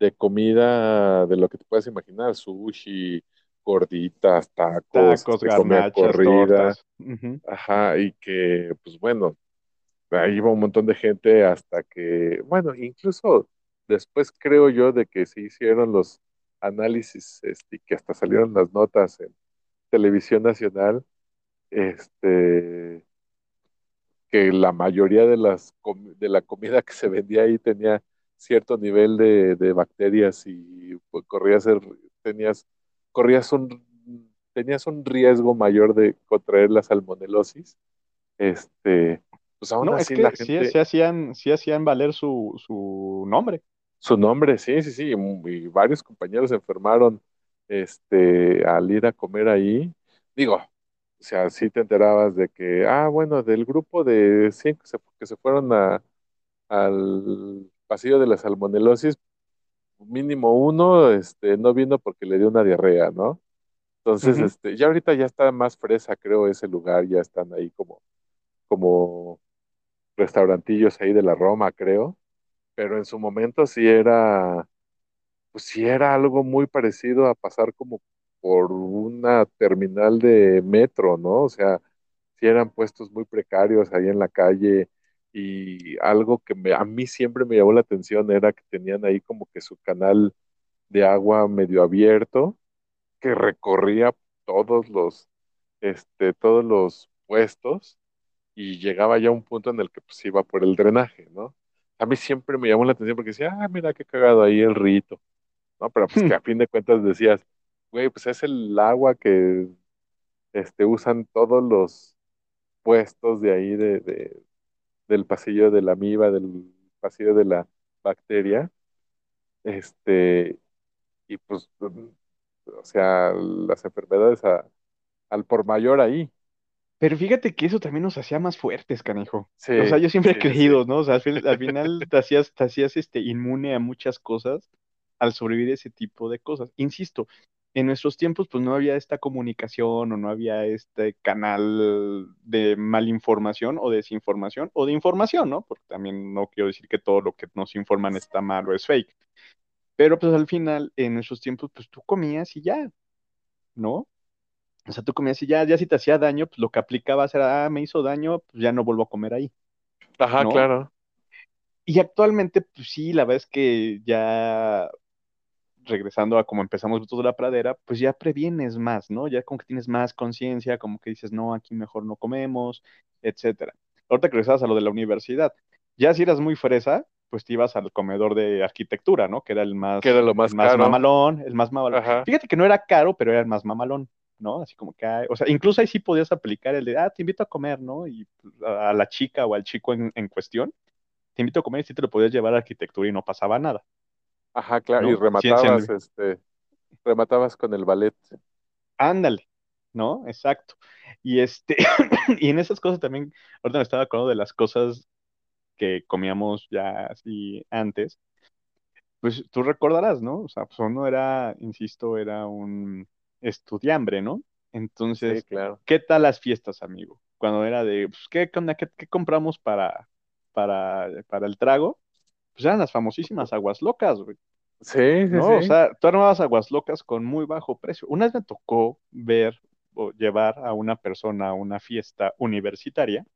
de comida de lo que te puedas imaginar, sushi, gorditas, tacos, Tacos, garnachas, corrida, tortas. Ujú. ajá, y que, pues bueno, ahí iba un montón de gente hasta que, bueno, incluso después creo yo de que se hicieron los análisis, este, y que hasta salieron las notas en televisión nacional, este, que la mayoría de las com- de la comida que se vendía ahí tenía cierto nivel de, de bacterias y pues, corrías tenías, corrías un, tenías un riesgo mayor de contraer la salmonelosis. Este, pues aún No, es así la que sí, gente, sí hacían, sí hacían valer su, su nombre. su nombre, sí, sí, sí, y, y varios compañeros se enfermaron este, al ir a comer ahí. Digo, o sea, sí te enterabas de que, ah, bueno, del grupo de 100 que se, que se fueron a, al pasillo de la salmonelosis, mínimo uno este, no vino porque le dio una diarrea, ¿no? Entonces, este, ya ahorita ya está más fresa, creo, ese lugar, ya están ahí como, como restaurantillos ahí de la Roma, creo, pero en su momento sí era, pues sí era algo muy parecido a pasar como por una terminal de metro, ¿no? O sea, sí eran puestos muy precarios ahí en la calle y algo que me- a mí siempre me llamó la atención era que tenían ahí como que su canal de agua medio abierto que recorría todos los, este, todos los puestos y llegaba ya a un punto en el que pues iba por el drenaje, ¿no? A mí siempre me llamó la atención porque decía, ah, mira qué cagado ahí el rito, ¿no? Pero pues que a fin de cuentas decías, güey, pues es el agua que este, usan todos los puestos de ahí de, de- del pasillo de la amiba, del pasillo de la bacteria, este, y pues, o sea, las enfermedades a- al por mayor ahí. Pero fíjate que eso también nos hacía más fuertes, canijo. Sí, O sea, yo siempre he sí, creído, ¿no? O sea, al, fin- al final te hacías, te hacías este, inmune a muchas cosas al sobrevivir ese tipo de cosas. Insisto, en nuestros tiempos pues no había esta comunicación o no había este canal de malinformación o desinformación o de información, ¿no? Porque también no quiero decir que todo lo que nos informan está mal o es fake. Pero pues al final, en nuestros tiempos, pues tú comías y ya, ¿no? O sea, tú comías y ya, ya si te hacía daño, pues lo que aplicabas era, ah, me hizo daño, pues ya no vuelvo a comer ahí, Ajá, ¿no? claro. Y actualmente, pues sí, la verdad es que ya regresando a como empezamos toda la pradera, pues ya previenes más, ¿no? Ya como que tienes más conciencia, como que dices, no, aquí mejor no comemos, etcétera. Ahorita que regresabas a lo de la universidad, ya si eras muy fresa, pues te ibas al comedor de arquitectura, ¿no? Que era el más, Que era lo más el más caro. mamalón, el más mamalón. Ajá. Fíjate que no era caro, pero era el más mamalón, ¿no? Así como que, o sea, incluso ahí sí podías aplicar el de, ah, te invito a comer, ¿no? Y pues, a a la chica o al chico en, en cuestión, te invito a comer y sí te lo podías llevar a arquitectura y no pasaba nada. Ajá, claro, ¿no? y rematabas, Sí, sí. este, rematabas con el ballet. Ándale, ¿no? Exacto. Y este, *coughs* y en esas cosas también, ahorita me estaba acordando de las cosas que comíamos ya así antes. Pues tú recordarás, ¿no? O sea, pues uno era, insisto, era un estudiambre, ¿no? Sí, Entonces, claro. ¿qué tal las fiestas, amigo? Cuando era de, pues, ¿qué? ¿Qué, qué compramos para, para, para el trago? Pues eran las famosísimas aguas locas, güey. Sí, sí, ¿no? O sí. sea, tú armabas aguas locas con muy bajo precio. Una vez me tocó ver o llevar a una persona a una fiesta universitaria.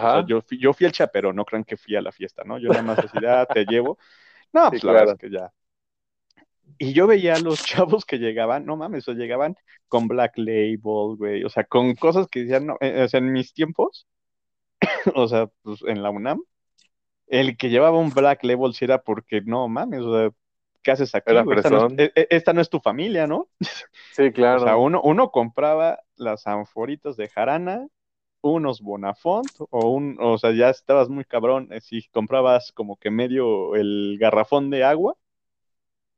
O sea, Ajá. yo fui, yo fui el chaperón, no crean que fui a la fiesta, ¿no? Yo nada más así, de, ah, te llevo. No, Sí, pues la verdad es que ya. Y yo veía a los *laughs* chavos que llegaban, no mames, o sea, llegaban con Black Label, güey, o sea, con cosas que decían, no, eh, o sea, en mis tiempos, *coughs* o sea, pues en la UNAM, el que llevaba un Black Label sí era porque, no mames, o sea, ¿qué haces aquí? Esta no es, eh, eh, esta no es tu familia, ¿no? Sí, *laughs* O sea, claro. uno, uno compraba las anforitas de jarana, unos Bonafont, o un, o sea, ya estabas muy cabrón, eh, si comprabas como que medio el garrafón de agua,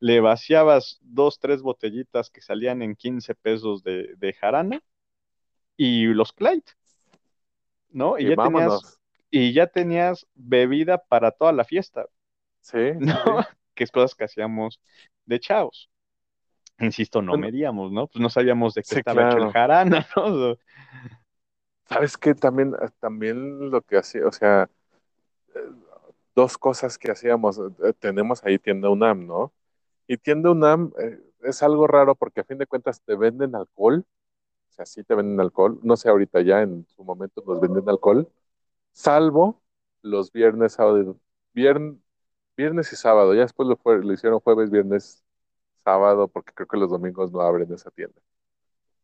le vaciabas dos, tres botellitas que salían en 15 pesos de, de jarana y los Clyde, ¿no? Y Y ya tenías. Y ya tenías bebida para toda la fiesta, Sí, *laughs* ¿no? sí. Que es cosas que hacíamos de chavos. Insisto, no Bueno, medíamos, ¿no? Pues no sabíamos de qué sí, estaba hecho el claro. jarana, *laughs* ¿no? ¿Sabes qué? También, eh, también lo que hacía, o sea, eh, dos cosas que hacíamos. Eh, Tenemos ahí tienda UNAM, ¿no? Y tienda UNAM eh, es algo raro porque a fin de cuentas te venden alcohol, o sea, sí te venden alcohol, no sé ahorita ya, en su momento nos venden alcohol, salvo los viernes, sábado, viernes y sábado, ya después lo, fue- lo hicieron jueves, viernes, sábado, porque creo que los domingos no abren esa tienda.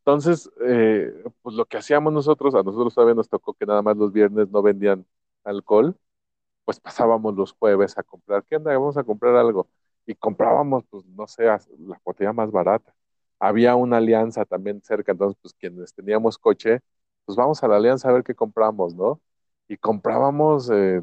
Entonces, eh, pues lo que hacíamos nosotros, a nosotros todavía nos tocó que nada más los viernes no vendían alcohol, pues pasábamos los jueves a comprar, ¿qué onda? Vamos a comprar algo. Y comprábamos, pues no sé, la botella más barata. Había una alianza también cerca, entonces, pues quienes teníamos coche, pues vamos a la alianza a ver qué compramos, ¿no? Y comprábamos, eh,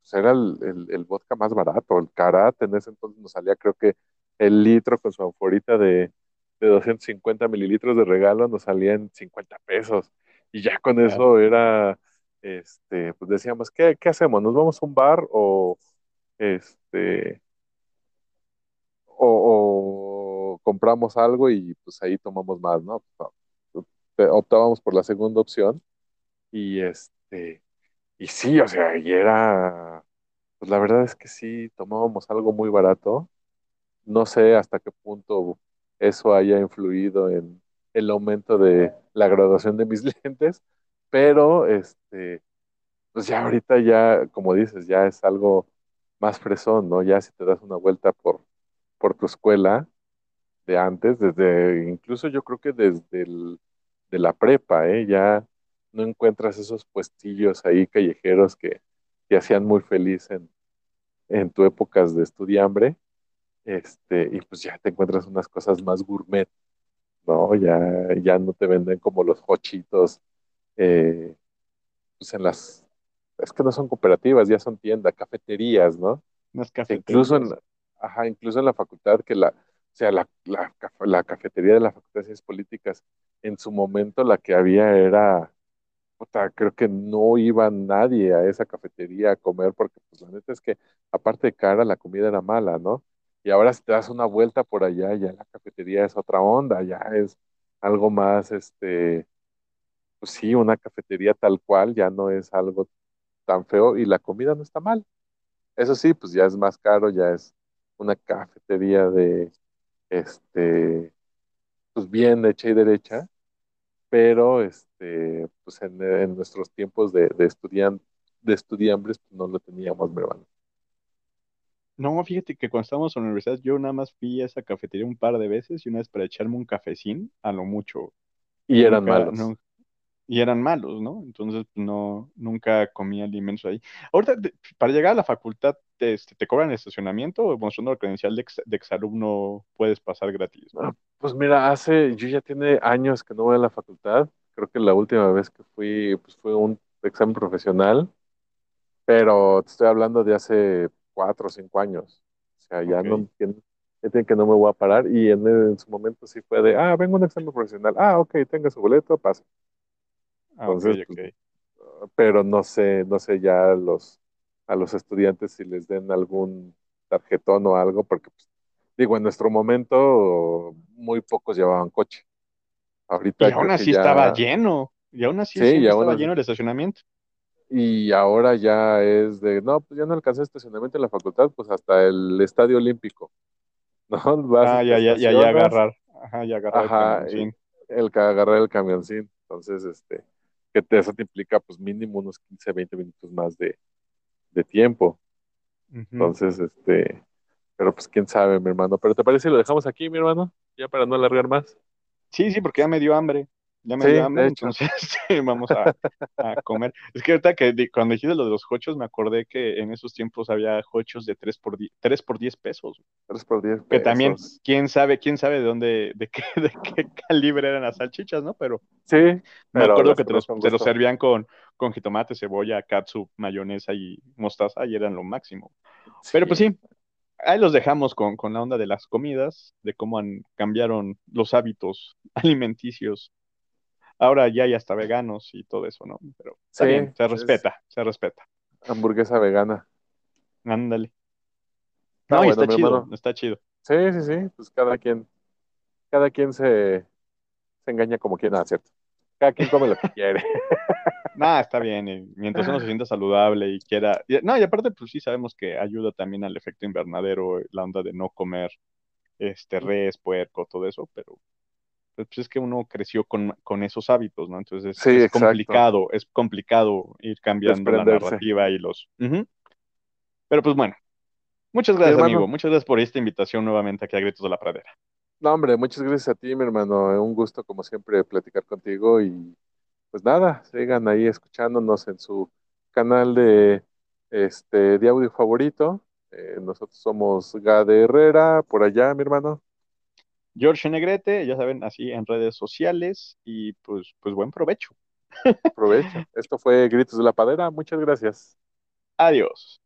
pues era el, el- el vodka más barato, el Karat, en ese entonces nos salía creo que el litro con su anforita de, de 250 mililitros de regalo nos salía en 50 pesos. Y ya con claro. eso era, este, pues decíamos, ¿qué, qué hacemos? ¿Nos vamos a un bar o, este, o, o compramos algo y pues ahí tomamos más, ¿no? Pues, optábamos por la segunda opción y este, y sí, o sea, y era, pues la verdad es que sí, tomábamos algo muy barato. No sé hasta qué punto eso haya influido en el aumento de la graduación de mis *laughs* lentes, pero este, pues ya ahorita ya, como dices, ya es algo más fresón, ¿no? Ya si te das una vuelta por, por tu escuela de antes, desde, incluso yo creo que desde de la prepa, ¿eh? Ya no encuentras esos puestillos ahí callejeros que te hacían muy feliz en, en tu épocas de estudiambre, este, y pues ya te encuentras unas cosas más gourmet, ¿no? Ya, ya no te venden como los hochitos, eh, pues en las, es que no son cooperativas, ya son tiendas, cafeterías, ¿no? Que incluso en, cafeterías. ajá, incluso en la facultad, que la, o sea, la, la, la cafetería de la Facultad de Ciencias Políticas, en su momento la que había era, puta, creo que no iba nadie a esa cafetería a comer, porque pues la neta es que aparte de cara, la comida era mala, ¿no? Y ahora si te das una vuelta por allá, ya la cafetería es otra onda, ya es algo más, este, pues sí, una cafetería tal cual, ya no es algo tan feo y la comida no está mal. Eso sí, pues ya es más caro, ya es una cafetería de, este, pues bien hecha y derecha, pero, este, pues en, en nuestros tiempos de, de estudian, de estudiambres, pues no lo teníamos, mi hermano. No, fíjate que cuando estábamos en la universidad, yo nada más fui a esa cafetería un par de veces y una vez para echarme un cafecín, a lo mucho. Y eran Nunca, malos. no, y eran malos, ¿no? Entonces no, nunca comía alimentos ahí. Ahorita, para llegar a la facultad, te, este, ¿te cobran el estacionamiento o mostrando la credencial de, ex- de exalumno puedes pasar gratis? Ah, Pues mira, hace, yo ya tiene años que no voy a la facultad. Creo que la última vez que fui, pues fue un examen profesional, pero te estoy hablando de hace cuatro o cinco años. O sea, ya no entiendo, que no me voy a parar y en, en su momento sí fue de, ah, vengo a un examen profesional. Ah, ok, tenga su boleto, pasa. Ah, Entonces, ok. pues, pero no sé, no sé ya a los, a los estudiantes si les den algún tarjetón o algo, porque pues, digo, en nuestro momento muy pocos llevaban coche. Ahorita Y aún así ya- estaba lleno. Y aún así Sí, siempre y aún estaba así- lleno el estacionamiento. Y ahora ya es de, no, pues ya no alcancé estacionamiento en la facultad, pues hasta el Estadio Olímpico. *laughs* ¿No? Vas, Ah, ya, ya, ya, ya agarrar. Ajá, ya agarrar el Ajá, camioncín. el que agarrar el camioncín. Entonces, este, que te- eso te implica pues mínimo unos 15, 20 minutos más de, de tiempo. Entonces, este, pero pues quién sabe, mi hermano. Pero ¿te parece si lo dejamos aquí, mi hermano? Ya para no alargar más. Sí, sí, porque ya me dio hambre. Ya me Sí, dio hambre, entonces sí, *laughs* vamos a, a comer. Es que ahorita que cuando dijiste lo de los hochos, me acordé que en esos tiempos había hochos de 3 por 10, 3 por 10 pesos. 3 por 10 Que también, pesos. quién sabe, quién sabe de dónde, de qué, *laughs* de qué calibre eran las salchichas, ¿no? Pero Sí, me pero acuerdo que te los, te servían con, con jitomate, cebolla, catsup, mayonesa y mostaza y eran lo máximo. Pero pues sí, ahí los dejamos con, con la onda de las comidas, de cómo han, cambiaron los hábitos *laughs* alimenticios. Ahora ya hay hasta veganos y todo eso, ¿no? Pero está Sí, bien, se es- respeta, se respeta. Hamburguesa vegana. Ándale. No, bueno, está chido, hermano. está chido. Sí, sí, sí, pues cada quien, cada quien se, se engaña como quiere, no, es cierto. Cada quien come lo que quiere. *laughs* Nada, está bien, y mientras uno se sienta saludable y quiera. y- no, y aparte, pues sí sabemos que ayuda también al efecto invernadero, la onda de no comer este res, puerco, todo eso, pero pues es que uno creció con, con esos hábitos, ¿no? Entonces es, Sí, es exacto. complicado, es complicado ir cambiando la narrativa y los. Ujú. Pero pues bueno, muchas gracias, amigo. Muchas gracias por esta invitación nuevamente aquí a Gritos de la Pradera. No, hombre, muchas gracias a ti, mi hermano. Un gusto, como siempre, platicar contigo. Y pues nada, sigan ahí escuchándonos en su canal de, este, de audio favorito. Eh, nosotros somos Gade Herrera, por allá, mi hermano. George Negrete, ya saben, así en redes sociales y pues, pues buen provecho. *laughs* Aprovecha. Esto fue Gritos de la Padera. Muchas gracias. Adiós.